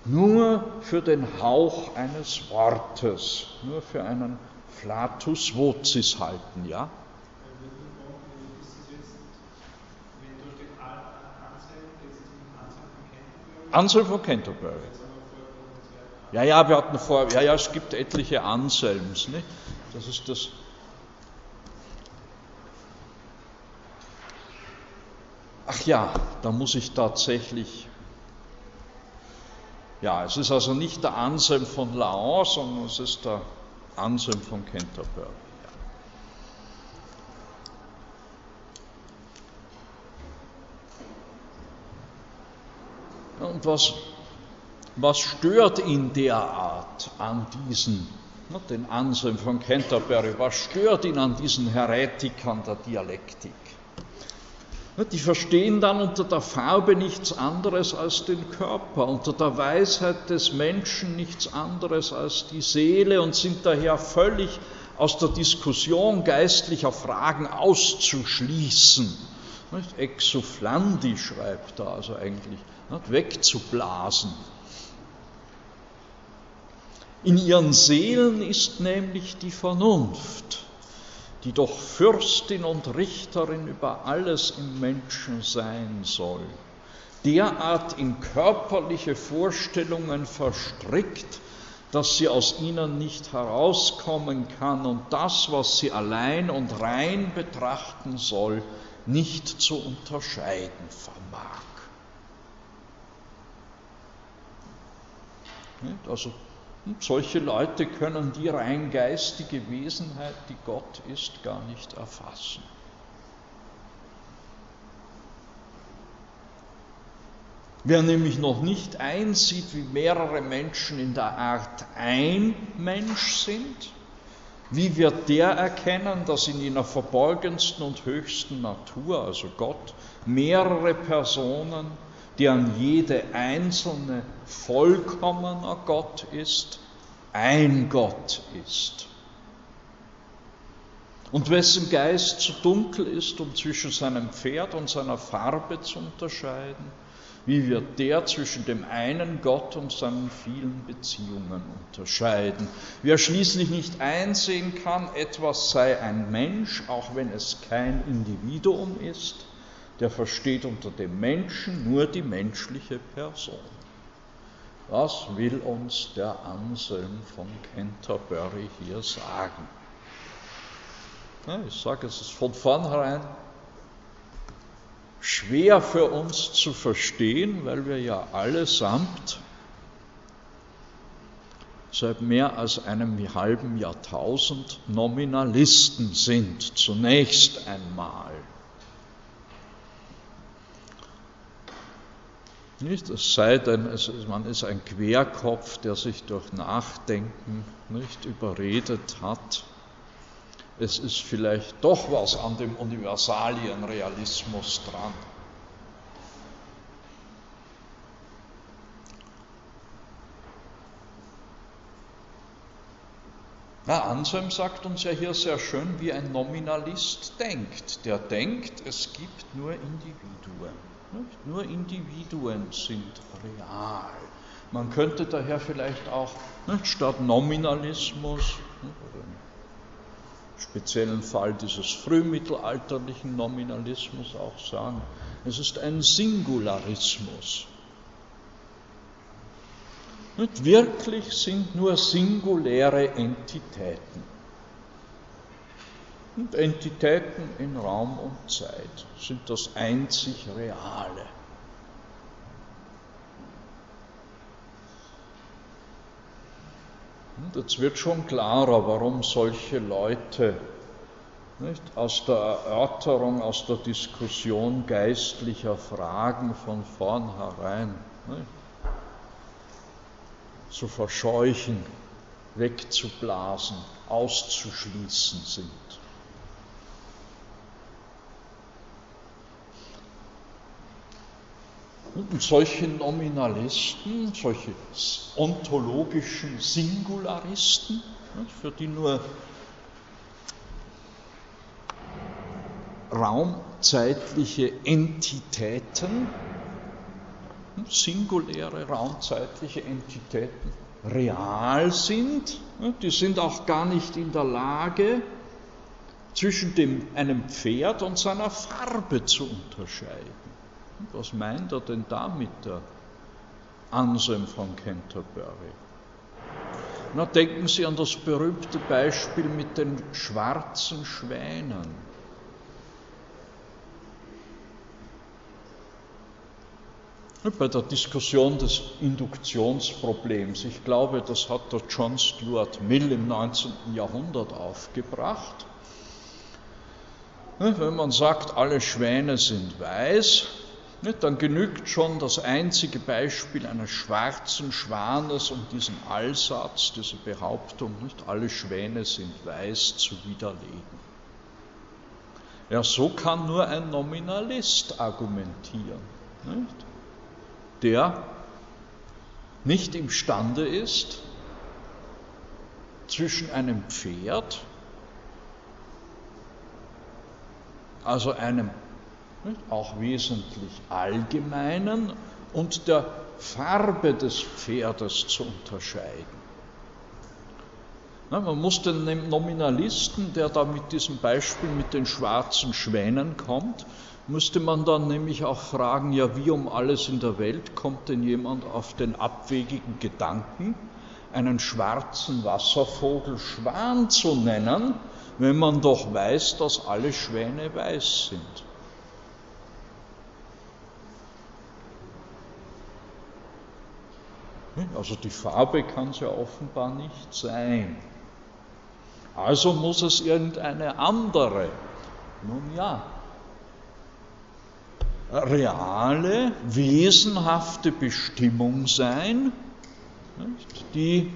[SPEAKER 1] nur für den Hauch eines Wortes, nur für einen Flatus vocis halten, ja? Anselm von Canterbury. Ja, ja, wir hatten vor, ja, ja, es gibt etliche Anselms, nicht? Das ist das. Ach ja, da muss ich tatsächlich. Ja, es ist also nicht der Anselm von Laon, sondern es ist der Anselm von Canterbury. Und was, was stört ihn derart an diesen, den Anselm von Canterbury, was stört ihn an diesen Heretikern der Dialektik? Die verstehen dann unter der Farbe nichts anderes als den Körper, unter der Weisheit des Menschen nichts anderes als die Seele und sind daher völlig aus der Diskussion geistlicher Fragen auszuschließen. Exuflandi schreibt er also eigentlich wegzublasen. In ihren Seelen ist nämlich die Vernunft. die doch Fürstin und Richterin über alles im Menschen sein soll, derart in körperliche Vorstellungen verstrickt, dass sie aus ihnen nicht herauskommen kann und das, was sie allein und rein betrachten soll, nicht zu unterscheiden vermag. Also solche Leute können die rein geistige Wesenheit, die Gott ist, gar nicht erfassen. Wer nämlich noch nicht einsieht, wie mehrere Menschen in der Art ein Mensch sind, wie wird der erkennen, dass in jener verborgensten und höchsten Natur, also Gott, mehrere Personen, deren jede einzelne vollkommener Gott ist, ein Gott ist? Und wessen Geist zu dunkel ist, um zwischen seinem Pferd und seiner Farbe zu unterscheiden, wie wird der zwischen dem einen Gott und seinen vielen Beziehungen unterscheiden? Wer schließlich nicht einsehen kann, etwas sei ein Mensch, auch wenn es kein Individuum ist, der versteht unter dem Menschen nur die menschliche Person. Was will uns der Anselm von Canterbury hier sagen? Ich sage es ist von vornherein schwer für uns zu verstehen, weil wir ja allesamt seit mehr als einem halben Jahrtausend Nominalisten sind, zunächst einmal. Nicht? Es sei denn, es, man ist ein Querkopf, der sich durch Nachdenken nicht überredet hat, es ist vielleicht doch was an dem Universalienrealismus dran. Na, Anselm sagt uns ja hier sehr schön, wie ein Nominalist denkt. Der denkt, es gibt nur Individuen. Nicht? Nur Individuen sind real. Man könnte daher vielleicht auch nicht, statt Nominalismus speziellen Fall dieses frühmittelalterlichen Nominalismus auch sagen. Es ist ein Singularismus. Und wirklich sind nur singuläre Entitäten. Und Entitäten in Raum und Zeit sind das einzig Reale. Und jetzt wird schon klarer, warum solche Leute nicht, aus der Erörterung, aus der Diskussion geistlicher Fragen von vornherein nicht, zu verscheuchen, wegzublasen, auszuschließen sind. Und solche Nominalisten, solche ontologischen Singularisten, für die nur raumzeitliche Entitäten, singuläre raumzeitliche Entitäten real sind, die sind auch gar nicht in der Lage, zwischen dem, einem Pferd und seiner Farbe zu unterscheiden. Was meint er denn damit, der Anselm von Canterbury? Na, denken Sie an das berühmte Beispiel mit den schwarzen Schwänen. Bei der Diskussion des Induktionsproblems, ich glaube, das hat der John Stuart Mill im 19. Jahrhundert aufgebracht. Wenn man sagt, alle Schwäne sind weiß, dann genügt schon das einzige Beispiel eines schwarzen Schwanes, um diesen Allsatz, diese Behauptung, nicht alle Schwäne sind weiß, zu widerlegen. Ja, so kann nur ein Nominalist argumentieren, nicht? der nicht imstande ist, zwischen einem Pferd, also einem auch wesentlich allgemeinen und der Farbe des Pferdes zu unterscheiden. Man muss den Nominalisten, der da mit diesem Beispiel mit den schwarzen Schwänen kommt, müsste man dann nämlich auch fragen, ja, wie um alles in der Welt kommt denn jemand auf den abwegigen Gedanken, einen schwarzen Wasservogel Schwan zu nennen, wenn man doch weiß, dass alle Schwäne weiß sind. Also die Farbe kann es ja offenbar nicht sein. Also muss es irgendeine andere, nun ja, reale, wesenhafte Bestimmung sein, die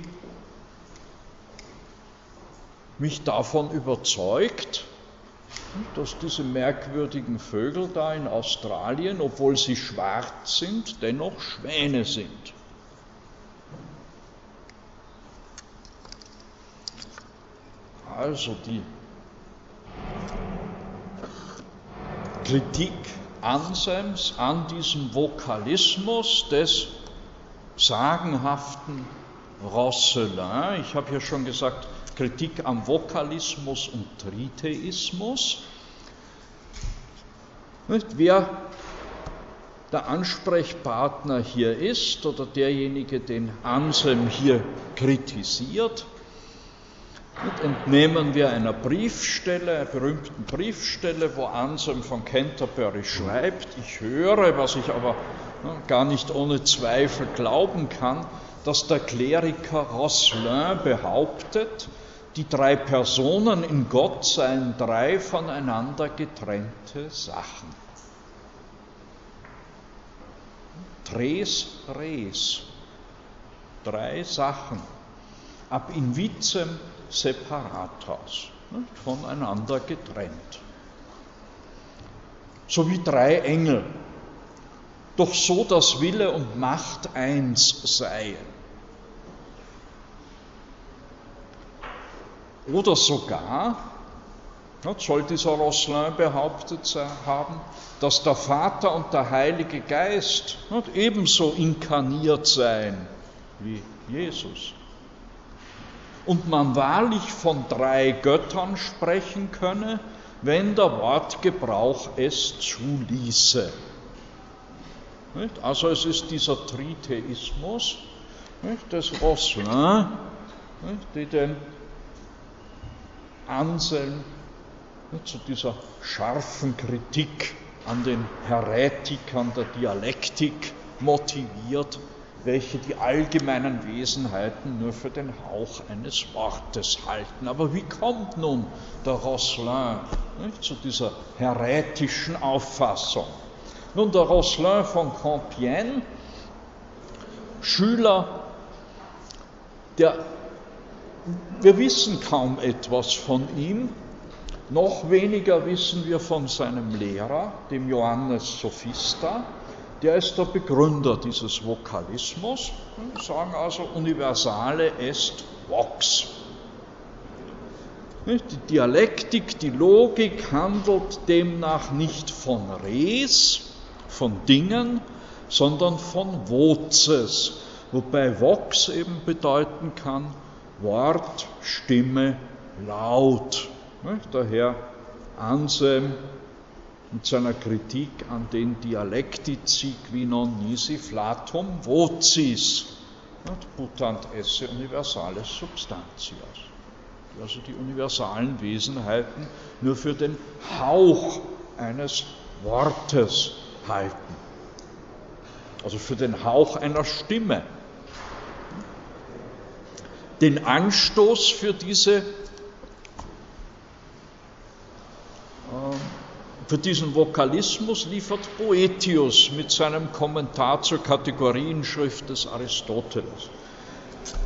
[SPEAKER 1] mich davon überzeugt, dass diese merkwürdigen Vögel da in Australien, obwohl sie schwarz sind, dennoch Schwäne sind. Also die Kritik Anselms an diesem Vokalismus des sagenhaften Rosselin. Ich habe ja schon gesagt, Kritik am Vokalismus und Tritheismus. Wer der Ansprechpartner hier ist oder derjenige, den Anselm hier kritisiert, und entnehmen wir einer Briefstelle, einer berühmten Briefstelle, wo Anselm von Canterbury schreibt, ich höre, was ich aber ne, gar nicht ohne Zweifel glauben kann, dass der Kleriker Rosselin behauptet, die drei Personen in Gott seien drei voneinander getrennte Sachen. Tres res, drei Sachen. Ab in vicem separatas, voneinander getrennt. So wie drei Engel, doch so, dass Wille und Macht eins seien. Oder sogar, soll dieser Rosselin behauptet haben, dass der Vater und der Heilige Geist ebenso inkarniert seien wie Jesus und man wahrlich von drei Göttern sprechen könne, wenn der Wortgebrauch es zuließe. Also es ist dieser Tritheismus des Rosselin, die den Anselm zu dieser scharfen Kritik an den Heretikern der Dialektik motiviert welche die allgemeinen Wesenheiten nur für den Hauch eines Wortes halten. Aber wie kommt nun der Rosselin nicht, zu dieser heretischen Auffassung? Nun, der Rosselin von Compiègne, Schüler, der, wir wissen kaum etwas von ihm, noch weniger wissen wir von seinem Lehrer, dem Johannes Sophista, der ist der Begründer dieses Vokalismus. Wir sagen also, Universale est vox. Die Dialektik, die Logik handelt demnach nicht von Res, von Dingen, sondern von Voces, wobei Vox eben bedeuten kann Wort, Stimme, Laut. Daher Anselm mit seiner Kritik an den Dialektici qui non nisi flatum vocis, putant esse universales substantias. Also die universalen Wesenheiten nur für den Hauch eines Wortes halten. Also für den Hauch einer Stimme. Den Anstoß für diese Für diesen Vokalismus liefert Boetius mit seinem Kommentar zur Kategorienschrift des Aristoteles.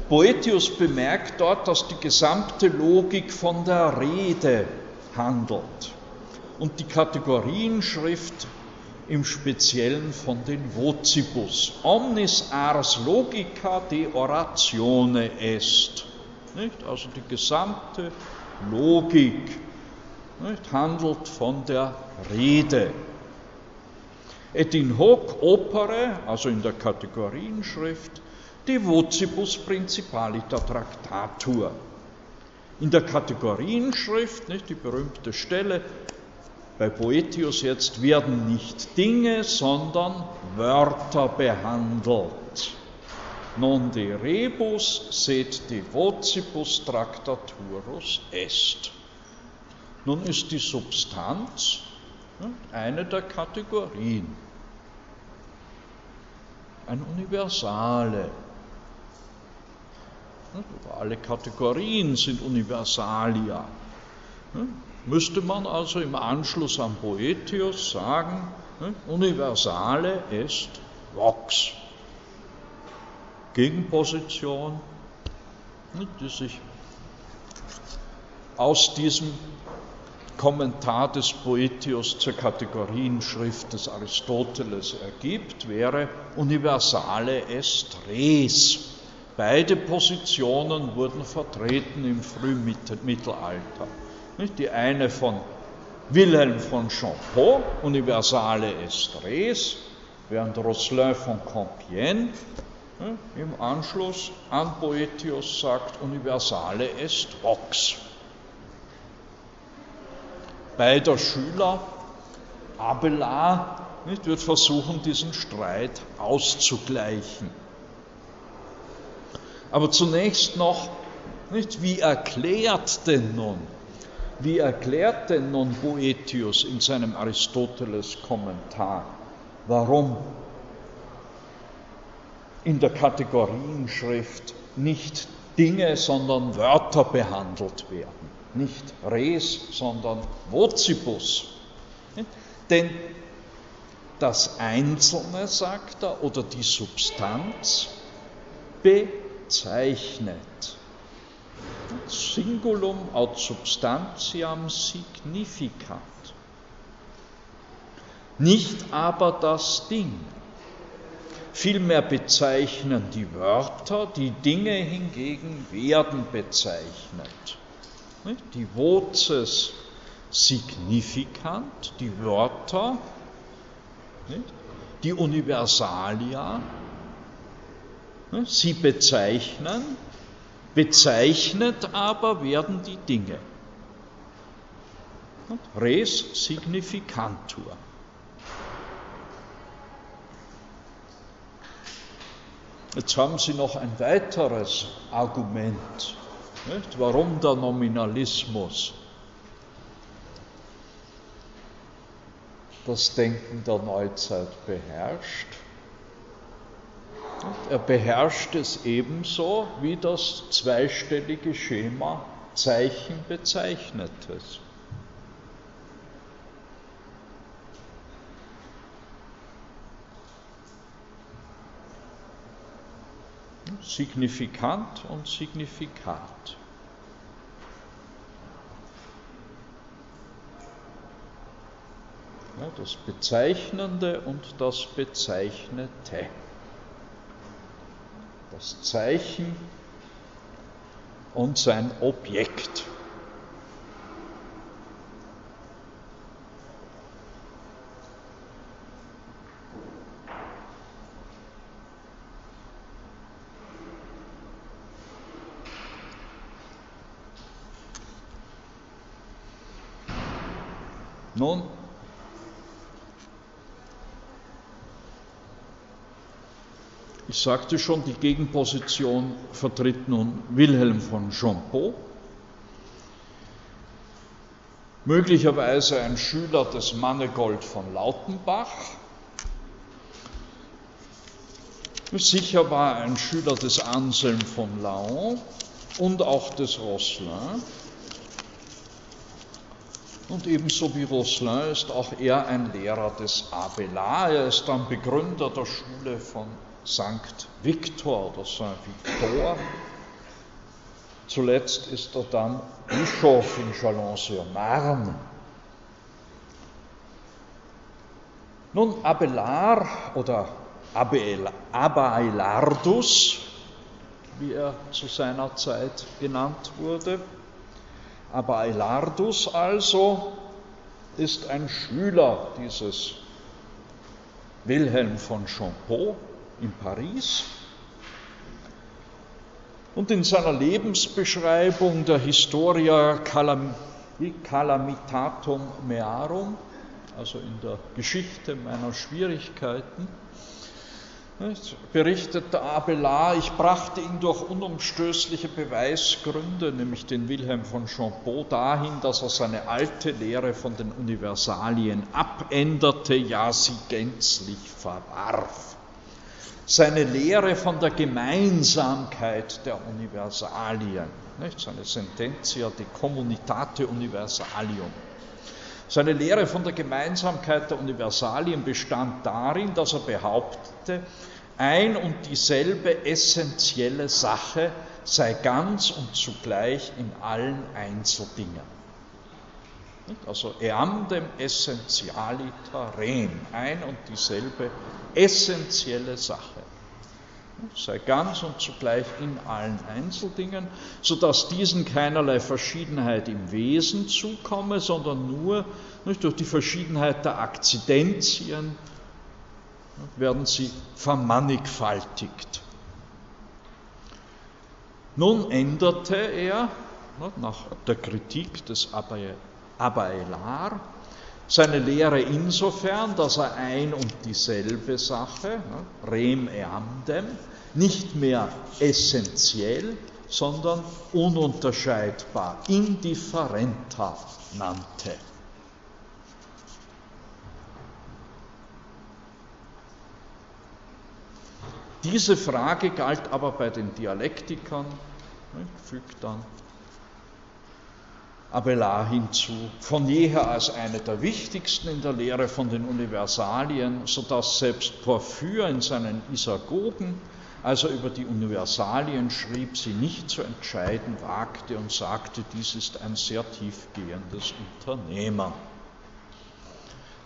[SPEAKER 1] Boetius bemerkt dort, dass die gesamte Logik von der Rede handelt und die Kategorienschrift im Speziellen von den Vocibus. Omnis ars logica de oratione est. Nicht? Also die gesamte Logik nicht, handelt von der Rede. Et in hoc opere, also in der Kategorienschrift, die vocibus principalita tractatur. In der Kategorienschrift, nicht, die berühmte Stelle bei Boetius jetzt, werden nicht Dinge, sondern Wörter behandelt. Non de rebus sed devotibus tractaturus est. Nun ist die Substanz eine der Kategorien, ein Universale. Alle Kategorien sind Universalia. Müsste man also im Anschluss an Boetius sagen, Universale ist Vox. Gegenposition, die sich aus diesem Kommentar des Boetius zur Kategorienschrift des Aristoteles ergibt, wäre Universale est res. Beide Positionen wurden vertreten im Frühmittelalter. Die eine von Wilhelm von Champeau, Universale est res, während Rosselin von Compiègne im Anschluss an Boetius sagt, Universale est vox beider Schüler, Abelard, nicht, wird versuchen, diesen Streit auszugleichen. Aber zunächst noch, nicht, wie erklärt denn nun, wie erklärt denn nun Boetius in seinem Aristoteles-Kommentar, warum in der Kategorienschrift nicht Dinge, sondern Wörter behandelt werden? Nicht res, sondern vocibus. Denn das Einzelne, sagt er, oder die Substanz bezeichnet. Singulum aut substantiam significat. Nicht aber das Ding. Vielmehr bezeichnen die Wörter, die Dinge hingegen werden bezeichnet. Die Voces significant, die Wörter, die Universalia, sie bezeichnen, bezeichnet aber werden die Dinge. Res significantur. Jetzt haben Sie noch ein weiteres Argument nicht? Warum der Nominalismus? Das Denken der Neuzeit beherrscht. Er beherrscht es ebenso wie das zweistellige Schema Zeichen bezeichnet Signifikant und Signifikat. Ja, das Bezeichnende und das Bezeichnete. Das Zeichen und sein Objekt. Nun, ich sagte schon, die Gegenposition vertritt nun Wilhelm von Champeau, möglicherweise ein Schüler des Mannegold von Lautenbach, sicher war er ein Schüler des Anselm von Laon und auch des Rosselin. Und ebenso wie Rosselin ist auch er ein Lehrer des Abelard. Er ist dann Begründer der Schule von St. Victor oder Saint Victor. Zuletzt ist er dann Bischof in Chalon-sur-Marne. Nun, Abelard oder Abelardus, wie er zu seiner Zeit genannt wurde, aber Elardus also ist ein Schüler dieses Wilhelm von Champeau in Paris. Und in seiner Lebensbeschreibung der Historia Calam Calamitatum Mearum, also in der Geschichte meiner Schwierigkeiten, berichtet der Abelard, ich brachte ihn durch unumstößliche Beweisgründe, nämlich den Wilhelm von Champeau, dahin, dass er seine alte Lehre von den Universalien abänderte, ja sie gänzlich verwarf. Seine Lehre von der Gemeinsamkeit der Universalien, nicht? seine Sententia de Communitate Universalium. Seine Lehre von der Gemeinsamkeit der Universalien bestand darin, dass er behauptete, ein und dieselbe essentielle Sache sei ganz und zugleich in allen Einzeldingen. Also eamdem essentialita rem, ein und dieselbe essentielle Sache sei ganz und zugleich in allen Einzeldingen, sodass diesen keinerlei Verschiedenheit im Wesen zukomme, sondern nur nicht, durch die Verschiedenheit der Akzidenzien werden sie vermannigfaltigt. Nun änderte er nach der Kritik des Abaelar seine Lehre insofern, dass er ein und dieselbe Sache, rem eamdem, nicht mehr essentiell, sondern ununterscheidbar, indifferenter nannte. Diese Frage galt aber bei den Dialektikern, fügt dann Abelard hinzu, von jeher als eine der wichtigsten in der Lehre von den Universalien, sodass selbst Porphyr in seinen Isagogen, als er über die Universalien schrieb, sie nicht zu entscheiden wagte und sagte, dies ist ein sehr tiefgehendes Unternehmen.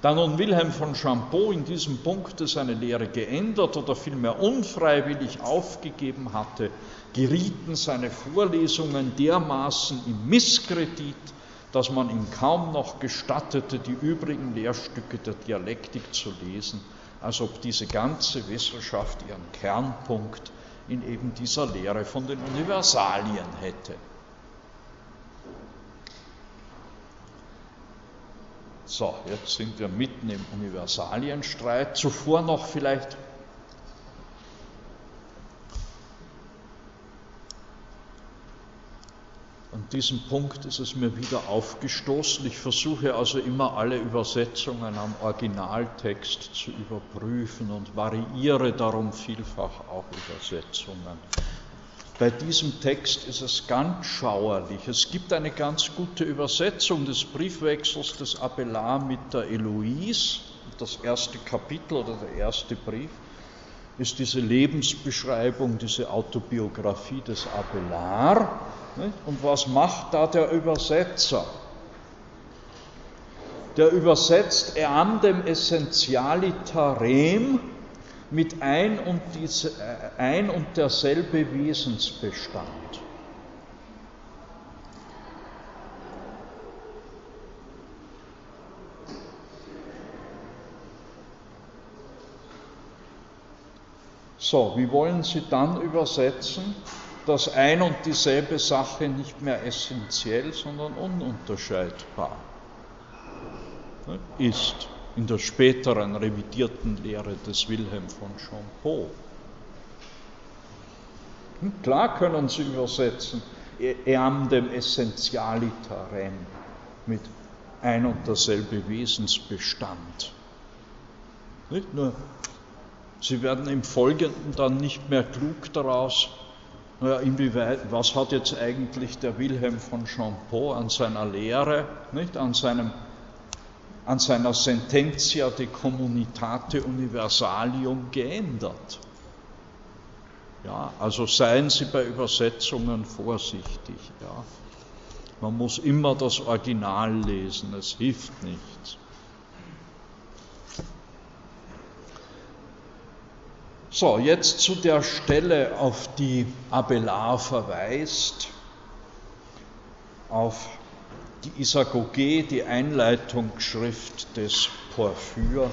[SPEAKER 1] Da nun Wilhelm von Champeau in diesem Punkte seine Lehre geändert oder vielmehr unfreiwillig aufgegeben hatte, gerieten seine Vorlesungen dermaßen im Misskredit, dass man ihm kaum noch gestattete, die übrigen Lehrstücke der Dialektik zu lesen, als ob diese ganze Wissenschaft ihren Kernpunkt in eben dieser Lehre von den Universalien hätte. So, jetzt sind wir mitten im Universalienstreit. Zuvor noch vielleicht An diesem Punkt ist es mir wieder aufgestoßen. Ich versuche also immer alle Übersetzungen am Originaltext zu überprüfen und variiere darum vielfach auch Übersetzungen. Bei diesem Text ist es ganz schauerlich. Es gibt eine ganz gute Übersetzung des Briefwechsels des Abelard mit der Eloise. Das erste Kapitel oder der erste Brief ist diese Lebensbeschreibung, diese Autobiografie des Abelard. Und was macht da der Übersetzer? Der übersetzt eandem essentialitarem mit ein und, diese, äh, ein und derselbe Wesensbestand. So, wie wollen Sie dann übersetzen, dass ein und dieselbe Sache nicht mehr essentiell, sondern ununterscheidbar ist? in der späteren revidierten Lehre des Wilhelm von Champeau. Hm, klar können Sie übersetzen, eam dem essentialitarem mit ein und derselbe Wesensbestand. Nicht nur, Sie werden im Folgenden dann nicht mehr klug daraus, naja, inwieweit, was hat jetzt eigentlich der Wilhelm von Champeau an seiner Lehre, nicht, an seinem an seiner Sententia de Communitate Universalium geändert. Ja, also seien Sie bei Übersetzungen vorsichtig. Ja. Man muss immer das Original lesen, es hilft nichts. So, jetzt zu der Stelle, auf die Abelard verweist, auf die Isagoge, die Einleitungsschrift des Porphyr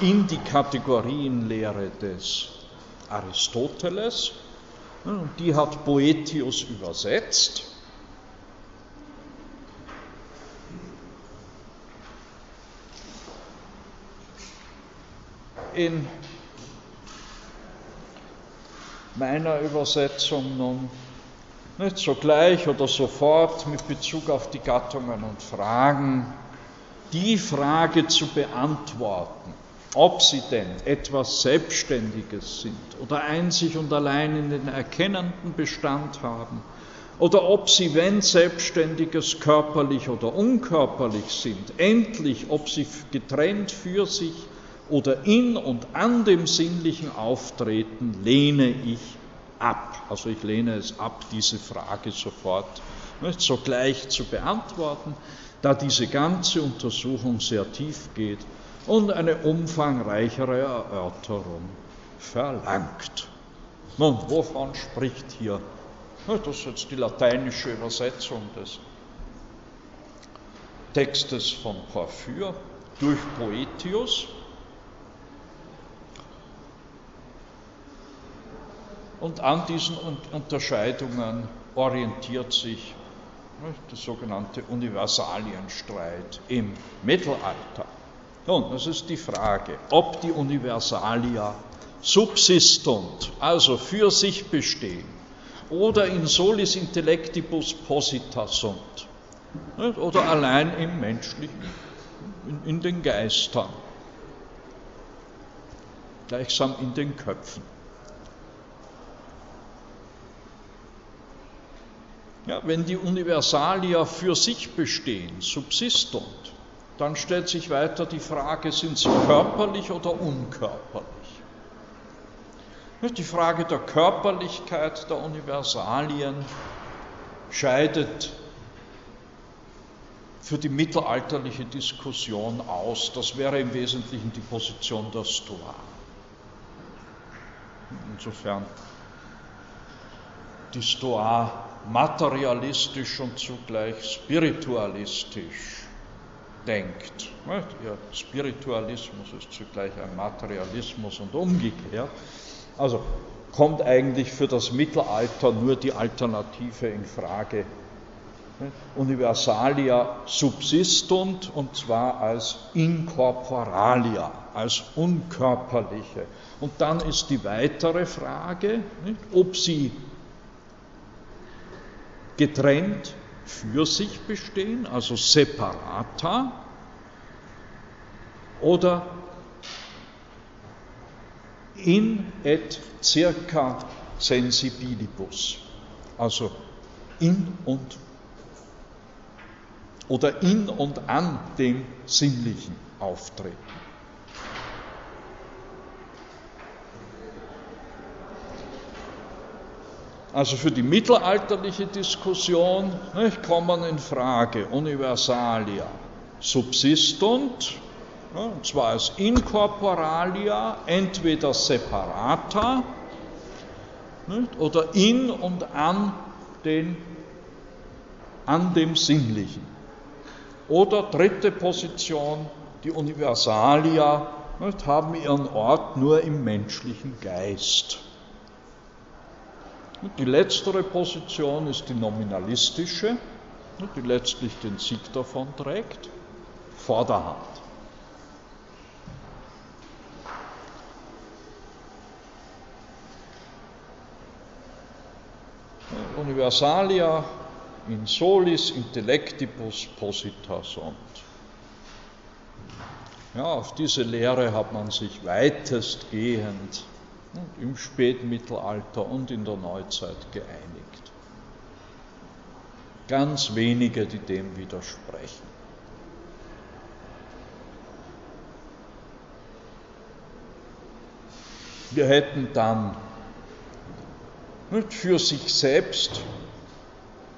[SPEAKER 1] in die Kategorienlehre des Aristoteles Die hat Boetius übersetzt. In meiner Übersetzung nun nicht sogleich oder sofort mit Bezug auf die Gattungen und Fragen die Frage zu beantworten, ob sie denn etwas Selbstständiges sind oder einzig und allein in den erkennenden Bestand haben, oder ob sie, wenn Selbstständiges, körperlich oder unkörperlich sind, endlich, ob sie getrennt für sich oder in und an dem Sinnlichen auftreten, lehne ich ab. Also ich lehne es ab, diese Frage sofort nicht, sogleich zu beantworten, da diese ganze Untersuchung sehr tief geht und eine umfangreichere Erörterung verlangt. Nun, wovon spricht hier? Das ist jetzt die lateinische Übersetzung des Textes von Porphyr durch Poetius. Und an diesen Unterscheidungen orientiert sich der sogenannte Universalienstreit im Mittelalter. Nun, das ist die Frage, ob die Universalia subsistunt, also für sich bestehen, oder in solis intellectibus posita sunt, oder allein im menschlichen, in, in den Geistern, gleichsam in den Köpfen. Ja, wenn die Universalia für sich bestehen, subsistunt, dann stellt sich weiter die Frage, sind sie körperlich oder unkörperlich? Die Frage der Körperlichkeit der Universalien scheidet für die mittelalterliche Diskussion aus. Das wäre im Wesentlichen die Position der Stoa. Insofern die Stoa materialistisch und zugleich spiritualistisch denkt. Ihr Spiritualismus ist zugleich ein Materialismus und umgekehrt. Also kommt eigentlich für das Mittelalter nur die Alternative in Frage. Universalia subsistunt und zwar als incorporalia, als unkörperliche. Und dann ist die weitere Frage, ob sie getrennt für sich bestehen, also separata, oder in et circa sensibilibus, also in und oder in und an dem Sinnlichen auftreten. Also für die mittelalterliche Diskussion nicht, kommen in Frage Universalia subsistunt, und zwar als Incorporalia, entweder separata nicht, oder in und an, den, an dem Sinnlichen. Oder dritte Position, die Universalia nicht, haben ihren Ort nur im menschlichen Geist. Die letztere Position ist die nominalistische, die letztlich den Sieg davon trägt, Vorderhand. Universalia in solis intellectibus posita sunt. Ja, auf diese Lehre hat man sich weitestgehend im Spätmittelalter und in der Neuzeit geeinigt. Ganz wenige, die dem widersprechen. Wir hätten dann für sich selbst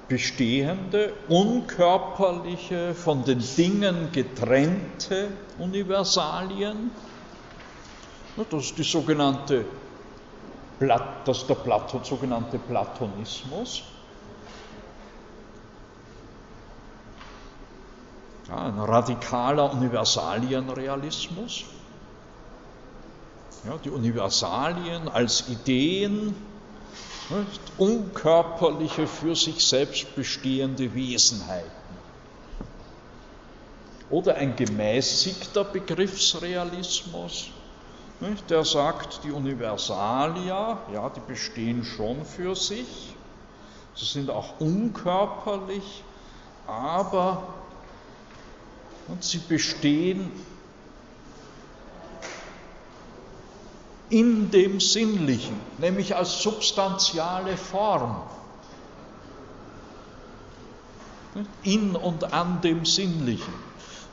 [SPEAKER 1] bestehende, unkörperliche, von den Dingen getrennte Universalien. Das ist die sogenannte das ist der Platon, sogenannte Platonismus. Ja, ein radikaler Universalienrealismus. Ja, die Universalien als Ideen Nicht? Unkörperliche, für sich selbst bestehende Wesenheiten. Oder ein gemäßigter Begriffsrealismus, der sagt, die Universalia, ja, die bestehen schon für sich, sie sind auch unkörperlich, aber und sie bestehen in dem Sinnlichen, nämlich als substanziale Form. In und an dem Sinnlichen.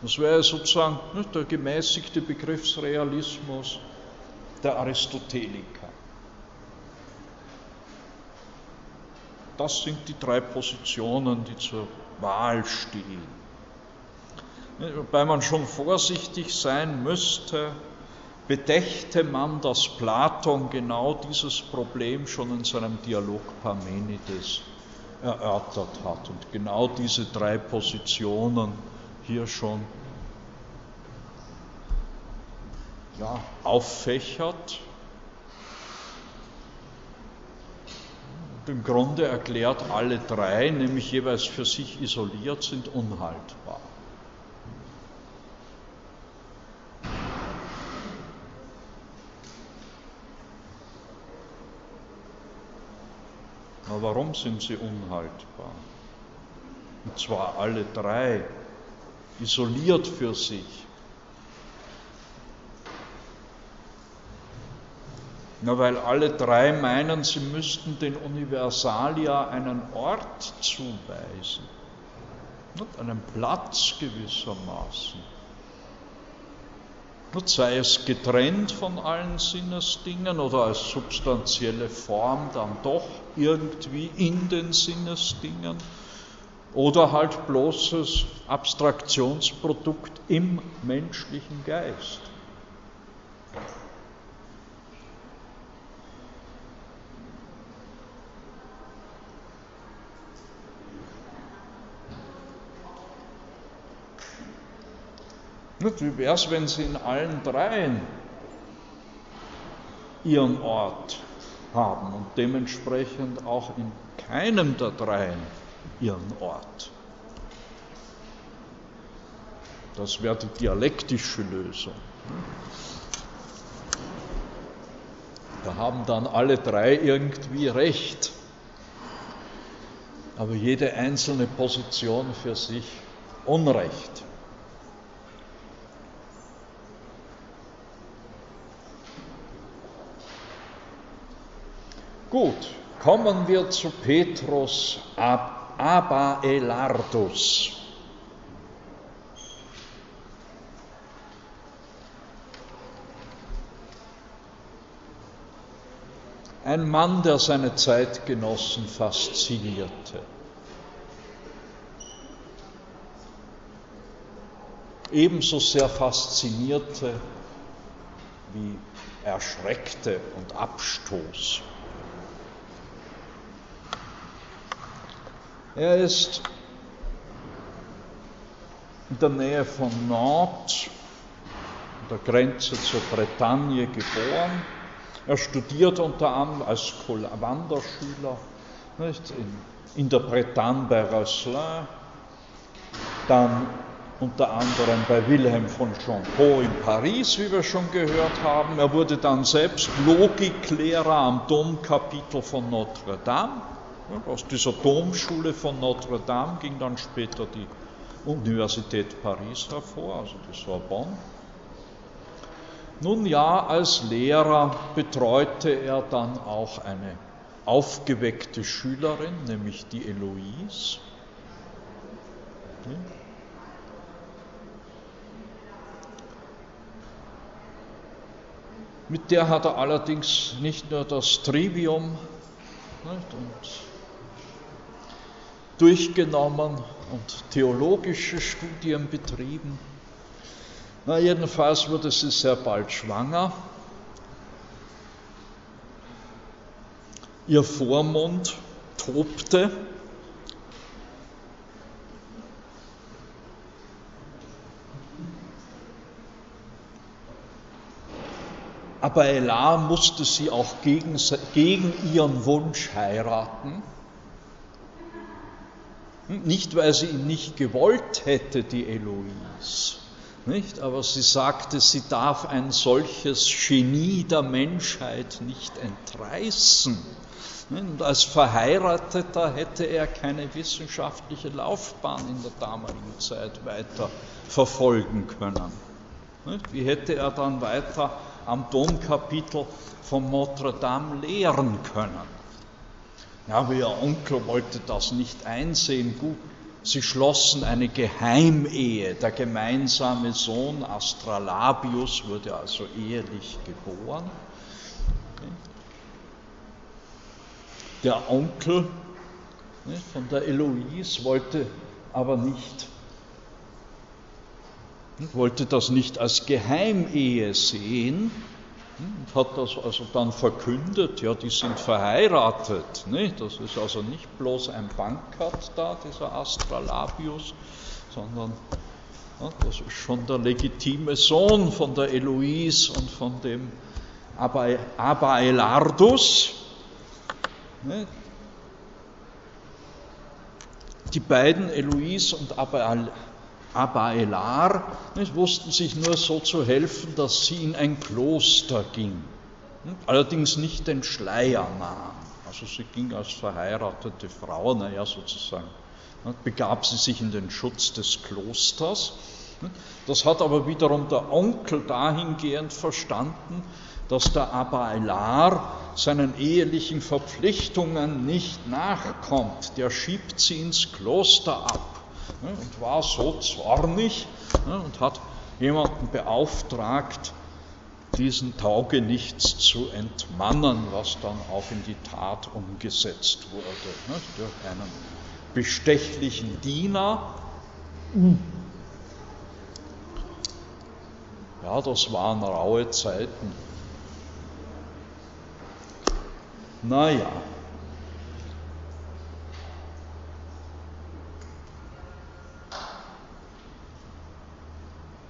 [SPEAKER 1] Das wäre sozusagen der gemäßigte Begriffsrealismus der Aristoteliker. Das sind die drei Positionen, die zur Wahl stehen. Wobei man schon vorsichtig sein müsste, bedächte man, dass Platon genau dieses Problem schon in seinem Dialog Parmenides erörtert hat und genau diese drei Positionen hier schon ja, auffächert und im Grunde erklärt, alle drei, nämlich jeweils für sich isoliert, sind unhaltbar. Aber warum sind sie unhaltbar? Und zwar alle drei, isoliert für sich. Na, weil alle drei meinen, sie müssten den Universalia einen Ort zuweisen, einen Platz gewissermaßen. Sei es getrennt von allen Sinnesdingen oder als substanzielle Form dann doch irgendwie in den Sinnesdingen. Oder halt bloßes Abstraktionsprodukt im menschlichen Geist. Wie wäre es, wenn Sie in allen dreien Ihren Ort haben und dementsprechend auch in keinem der dreien Ihren Ort? Das wäre die dialektische Lösung. Da haben dann alle drei irgendwie recht, aber jede einzelne Position für sich Unrecht. Gut, kommen wir zu Petrus Abaelardus. Ein Mann, der seine Zeitgenossen faszinierte. Ebenso sehr faszinierte wie erschreckte und abstoß. Er ist in der Nähe von Nantes, an der Grenze zur Bretagne, geboren. Er studiert unter anderem als Wanderschüler nicht, in, in der Bretagne bei Rosselin, dann unter anderem bei Wilhelm von Champeau in Paris, wie wir schon gehört haben. Er wurde dann selbst Logiklehrer am Domkapitel von Notre Dame aus dieser Domschule von Notre Dame ging dann später die Universität Paris hervor, also die Sorbonne. Nun ja, als Lehrer betreute er dann auch eine aufgeweckte Schülerin, nämlich die Eloise. Mit der hat er allerdings nicht nur das Trivium und durchgenommen und theologische Studien betrieben. Na, jedenfalls wurde sie sehr bald schwanger. Ihr Vormund tobte. aber Elar musste sie auch gegen, gegen ihren Wunsch heiraten. Nicht, weil sie ihn nicht gewollt hätte, die Eloise, nicht? aber sie sagte, sie darf ein solches Genie der Menschheit nicht entreißen. Und als Verheirateter hätte er keine wissenschaftliche Laufbahn in der damaligen Zeit weiter verfolgen können. Wie hätte er dann weiter am Domkapitel von Notre Dame lehren können? Ja, aber ihr Onkel wollte das nicht einsehen. Gut, sie schlossen eine Geheimehe. Der gemeinsame Sohn Astralabius wurde also ehelich geboren. Der Onkel von der Eloise wollte aber nicht, wollte das nicht als Geheimehe sehen und hat das also dann verkündet, ja, die sind verheiratet. Ne? Das ist also nicht bloß ein Bankert da, dieser Astralabius, sondern ja, das ist schon der legitime Sohn von der Eloise und von dem Abaelardus. Die beiden, Eloise und Abaelar, nicht, wussten sich nur so zu helfen, dass sie in ein Kloster ging. Allerdings nicht den Schleier nahm. Also sie ging als verheiratete Frau, naja sozusagen, begab sie sich in den Schutz des Klosters. Das hat aber wiederum der Onkel dahingehend verstanden, dass der Abailar seinen ehelichen Verpflichtungen nicht nachkommt. Der schiebt sie ins Kloster ab und war so zornig und hat jemanden beauftragt, diesen Taugenichts zu entmannen, was dann auch in die Tat umgesetzt wurde, durch einen bestechlichen Diener. Ja, das waren raue Zeiten. Naja.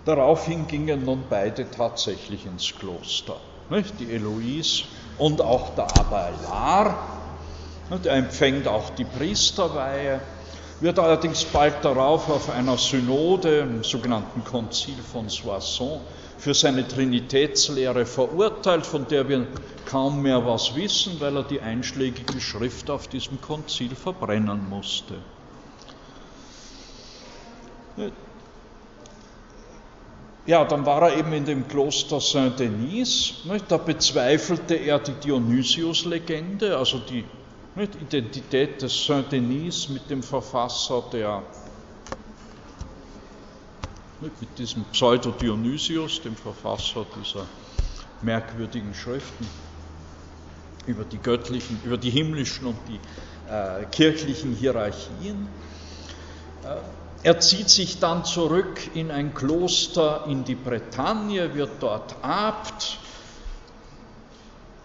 [SPEAKER 1] Daraufhin gingen nun beide tatsächlich ins Kloster. Nicht? Die Eloise und auch der Abailar. Der empfängt auch die Priesterweihe, wird allerdings bald darauf auf einer Synode, im sogenannten Konzil von Soissons, für seine Trinitätslehre verurteilt, von der wir kaum mehr was wissen, weil er die einschlägige Schrift auf diesem Konzil verbrennen musste. Ja, dann war er eben in dem Kloster Saint-Denis. Da bezweifelte er die Dionysius-Legende, also die Identität des Saint-Denis mit dem Verfasser der mit diesem Pseudo-Dionysius, dem Verfasser dieser merkwürdigen Schriften über die göttlichen, über die himmlischen und die äh, kirchlichen Hierarchien. Äh, er zieht sich dann zurück in ein Kloster in die Bretagne, wird dort Abt.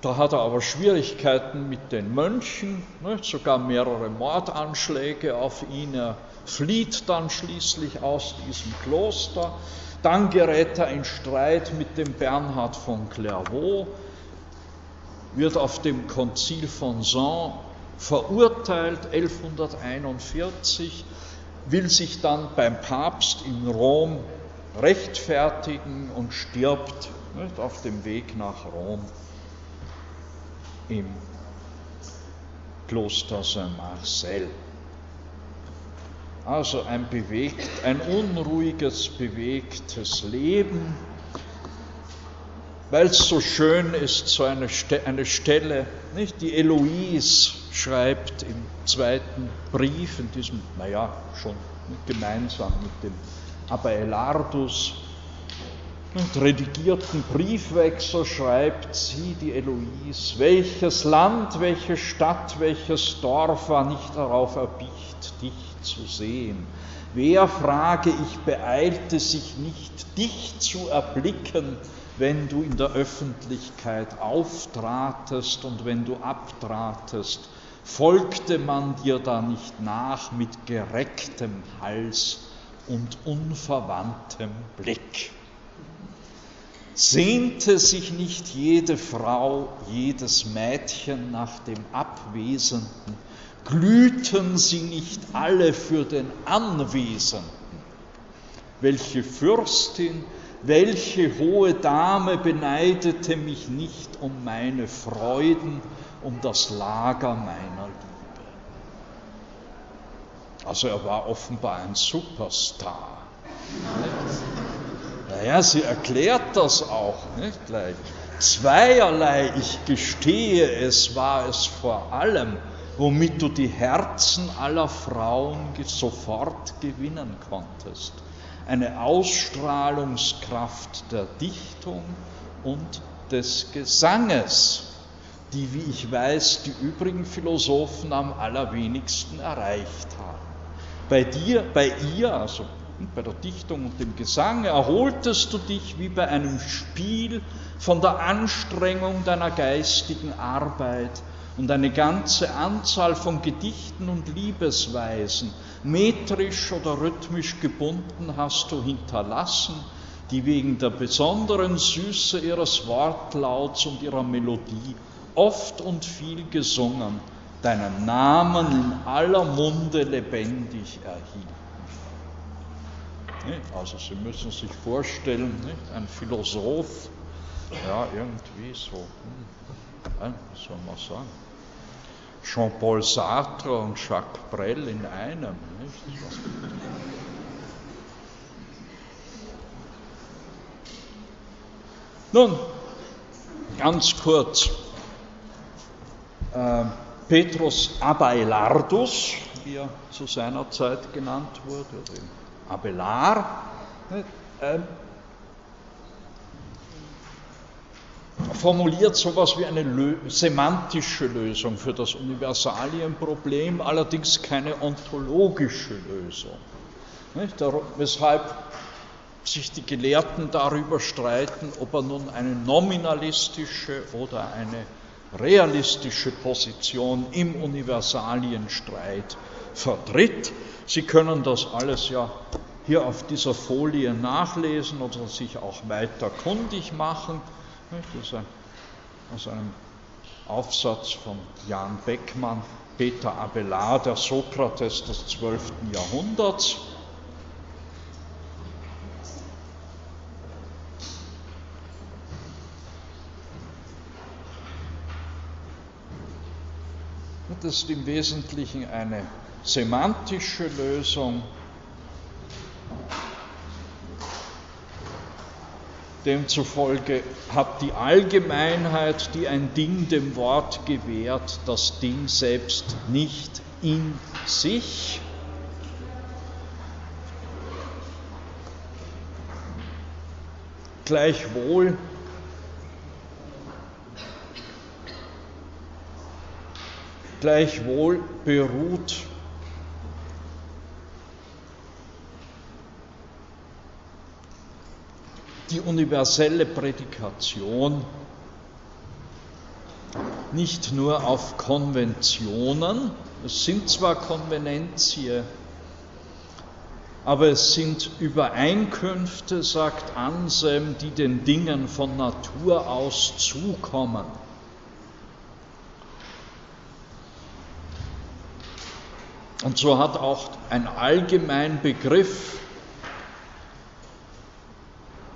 [SPEAKER 1] Da hat er aber Schwierigkeiten mit den Mönchen, ne, sogar mehrere Mordanschläge auf ihn. Er flieht dann schließlich aus diesem Kloster. Dann gerät er in Streit mit dem Bernhard von Clairvaux, wird auf dem Konzil von Saint verurteilt 1141, will sich dann beim Papst in Rom rechtfertigen und stirbt nicht, auf dem Weg nach Rom im Kloster Saint-Marcel. Also ein bewegt, ein unruhiges, bewegtes Leben, weil es so schön ist, so eine, eine Stelle, nicht? Die Eloise schreibt im zweiten Brief, in diesem, naja, schon gemeinsam mit dem Abaelardus, und redigierten Briefwechsel schreibt sie, die Eloise, welches Land, welche Stadt, welches Dorf war nicht darauf erbicht, dich zu sehen. Wer, frage ich, beeilte sich nicht, dich zu erblicken, wenn du in der Öffentlichkeit auftratest und wenn du abtratest, folgte man dir da nicht nach mit gerecktem Hals und unverwandtem Blick. Sehnte sich nicht jede Frau, jedes Mädchen nach dem Abwesenden? Glühten sie nicht alle für den Anwesenden? Welche Fürstin, welche hohe Dame beneidete mich nicht um meine Freuden, um das Lager meiner Liebe? Also er war offenbar ein Superstar. Naja, sie erklärt das auch nicht gleich. Zweierlei, ich gestehe es, war es vor allem, womit du die Herzen aller Frauen sofort gewinnen konntest. Eine Ausstrahlungskraft der Dichtung und des Gesanges, die, wie ich weiß, die übrigen Philosophen am allerwenigsten erreicht haben. Bei dir, bei ihr, also bei der Dichtung und dem Gesang erholtest du dich wie bei einem Spiel von der Anstrengung deiner geistigen Arbeit und eine ganze Anzahl von Gedichten und Liebesweisen, metrisch oder rhythmisch gebunden, hast du hinterlassen, die wegen der besonderen Süße ihres Wortlauts und ihrer Melodie oft und viel gesungen, deinen Namen in aller Munde lebendig erhielten. Also Sie müssen sich vorstellen, ein Philosoph, ja, irgendwie so, hm, was soll man sagen, Jean-Paul Sartre und Jacques Brel in einem. Nicht? Nun, ganz kurz, äh, Petrus Abailardus, wie er zu seiner Zeit genannt wurde, Abelard, äh, formuliert sowas wie eine Lö semantische Lösung für das Universalienproblem, allerdings keine ontologische Lösung. Nicht? Weshalb sich die Gelehrten darüber streiten, ob er nun eine nominalistische oder eine realistische Position im Universalienstreit vertritt. Sie können das alles ja hier auf dieser Folie nachlesen oder sich auch weiter kundig machen. Das ist ein, aus einem Aufsatz von Jan Beckmann, Peter Abelard, der Sokrates des 12. Jahrhunderts. Ist im Wesentlichen eine semantische Lösung. Demzufolge hat die Allgemeinheit, die ein Ding dem Wort gewährt, das Ding selbst nicht in sich. Gleichwohl gleichwohl beruht die universelle Prädikation nicht nur auf Konventionen, es sind zwar Konvenentie, aber es sind Übereinkünfte, sagt Anselm, die den Dingen von Natur aus zukommen. Und so hat auch ein allgemein Begriff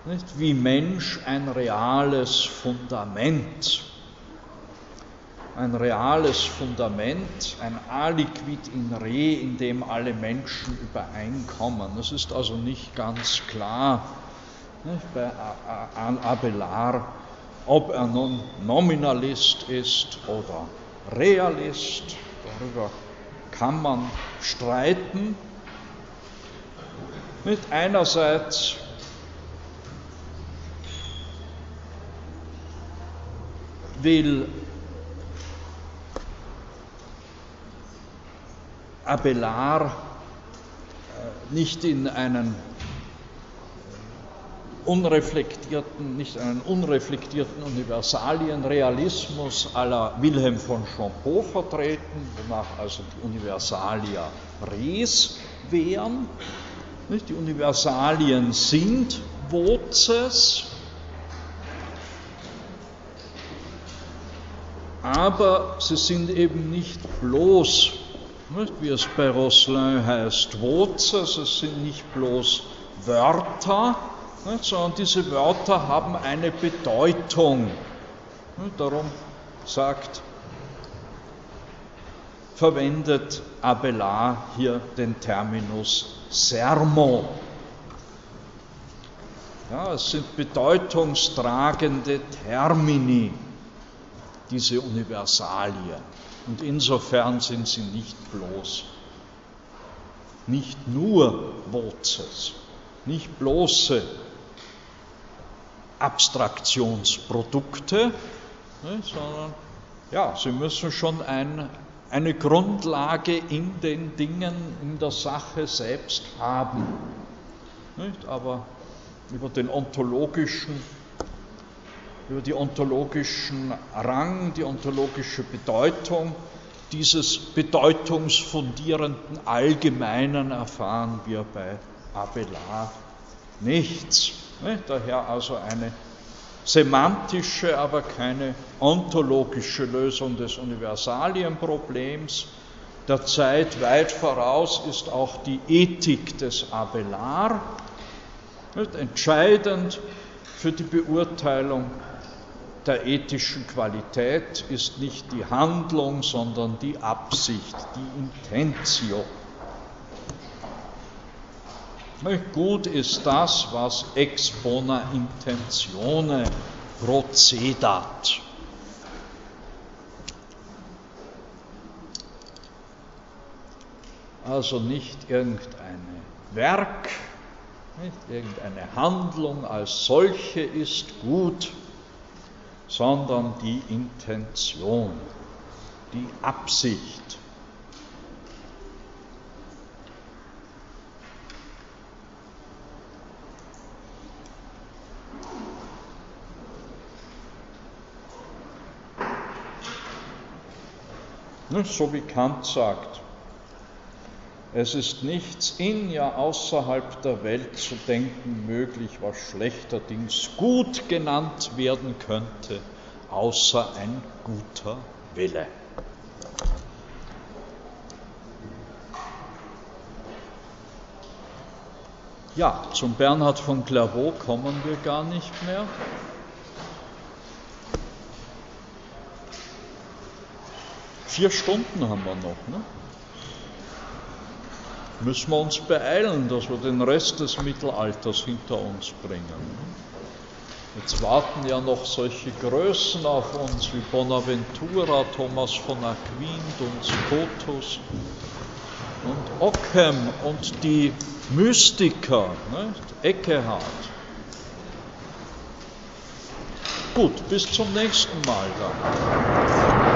[SPEAKER 1] nicht, wie Mensch ein reales Fundament. Ein reales Fundament, ein Aliquid in Re, in dem alle Menschen übereinkommen. Es ist also nicht ganz klar nicht, bei Abelard, ob er nun Nominalist ist oder Realist. Darüber kann man streiten. Nicht einerseits will Abelard äh, nicht in einen unreflektierten, nicht einen unreflektierten Universalienrealismus aller Wilhelm von Champeau vertreten, wonach also die Universalia res wären. Nicht? Die Universalien sind Vozes, aber sie sind eben nicht bloß, nicht? wie es bei Rosslin heißt, Vozes, es sind nicht bloß Wörter, nicht, sondern diese Wörter haben eine Bedeutung. Nicht, darum sagt, verwendet Abelard hier den Terminus Sermo. Ja, es sind bedeutungstragende Termini, diese Universalien. Und insofern sind sie nicht bloß, nicht nur Vozes, nicht bloße Abstraktionsprodukte, ne, sondern ja, sie müssen schon ein, eine Grundlage in den Dingen, in der Sache selbst haben. Nicht? Aber über den ontologischen, über die ontologischen Rang, die ontologische Bedeutung dieses bedeutungsfundierenden Allgemeinen erfahren wir bei Abelard nichts. Daher also eine semantische, aber keine ontologische Lösung des Universalienproblems. Der Zeit weit voraus ist auch die Ethik des Abelard, Entscheidend für die Beurteilung der ethischen Qualität ist nicht die Handlung, sondern die Absicht, die Intentio. Gut ist das, was ex bona intentione procedat. Also nicht irgendein Werk, nicht? Irgendeine Handlung als solche ist gut, sondern die Intention, die Absicht. So wie Kant sagt, es ist nichts in, ja außerhalb der Welt zu denken möglich, was schlechterdings gut genannt werden könnte, außer ein guter Wille. Ja, zum Bernhard von Clairvaux kommen wir gar nicht mehr. Vier Stunden haben wir noch. Ne? müssen wir uns beeilen, dass wir den Rest des Mittelalters hinter uns bringen. Jetzt warten ja noch solche Größen auf uns wie Bonaventura, Thomas von Aquin, und Scotus und Ockham und die Mystiker, nicht? Eckehard. Gut, bis zum nächsten Mal dann.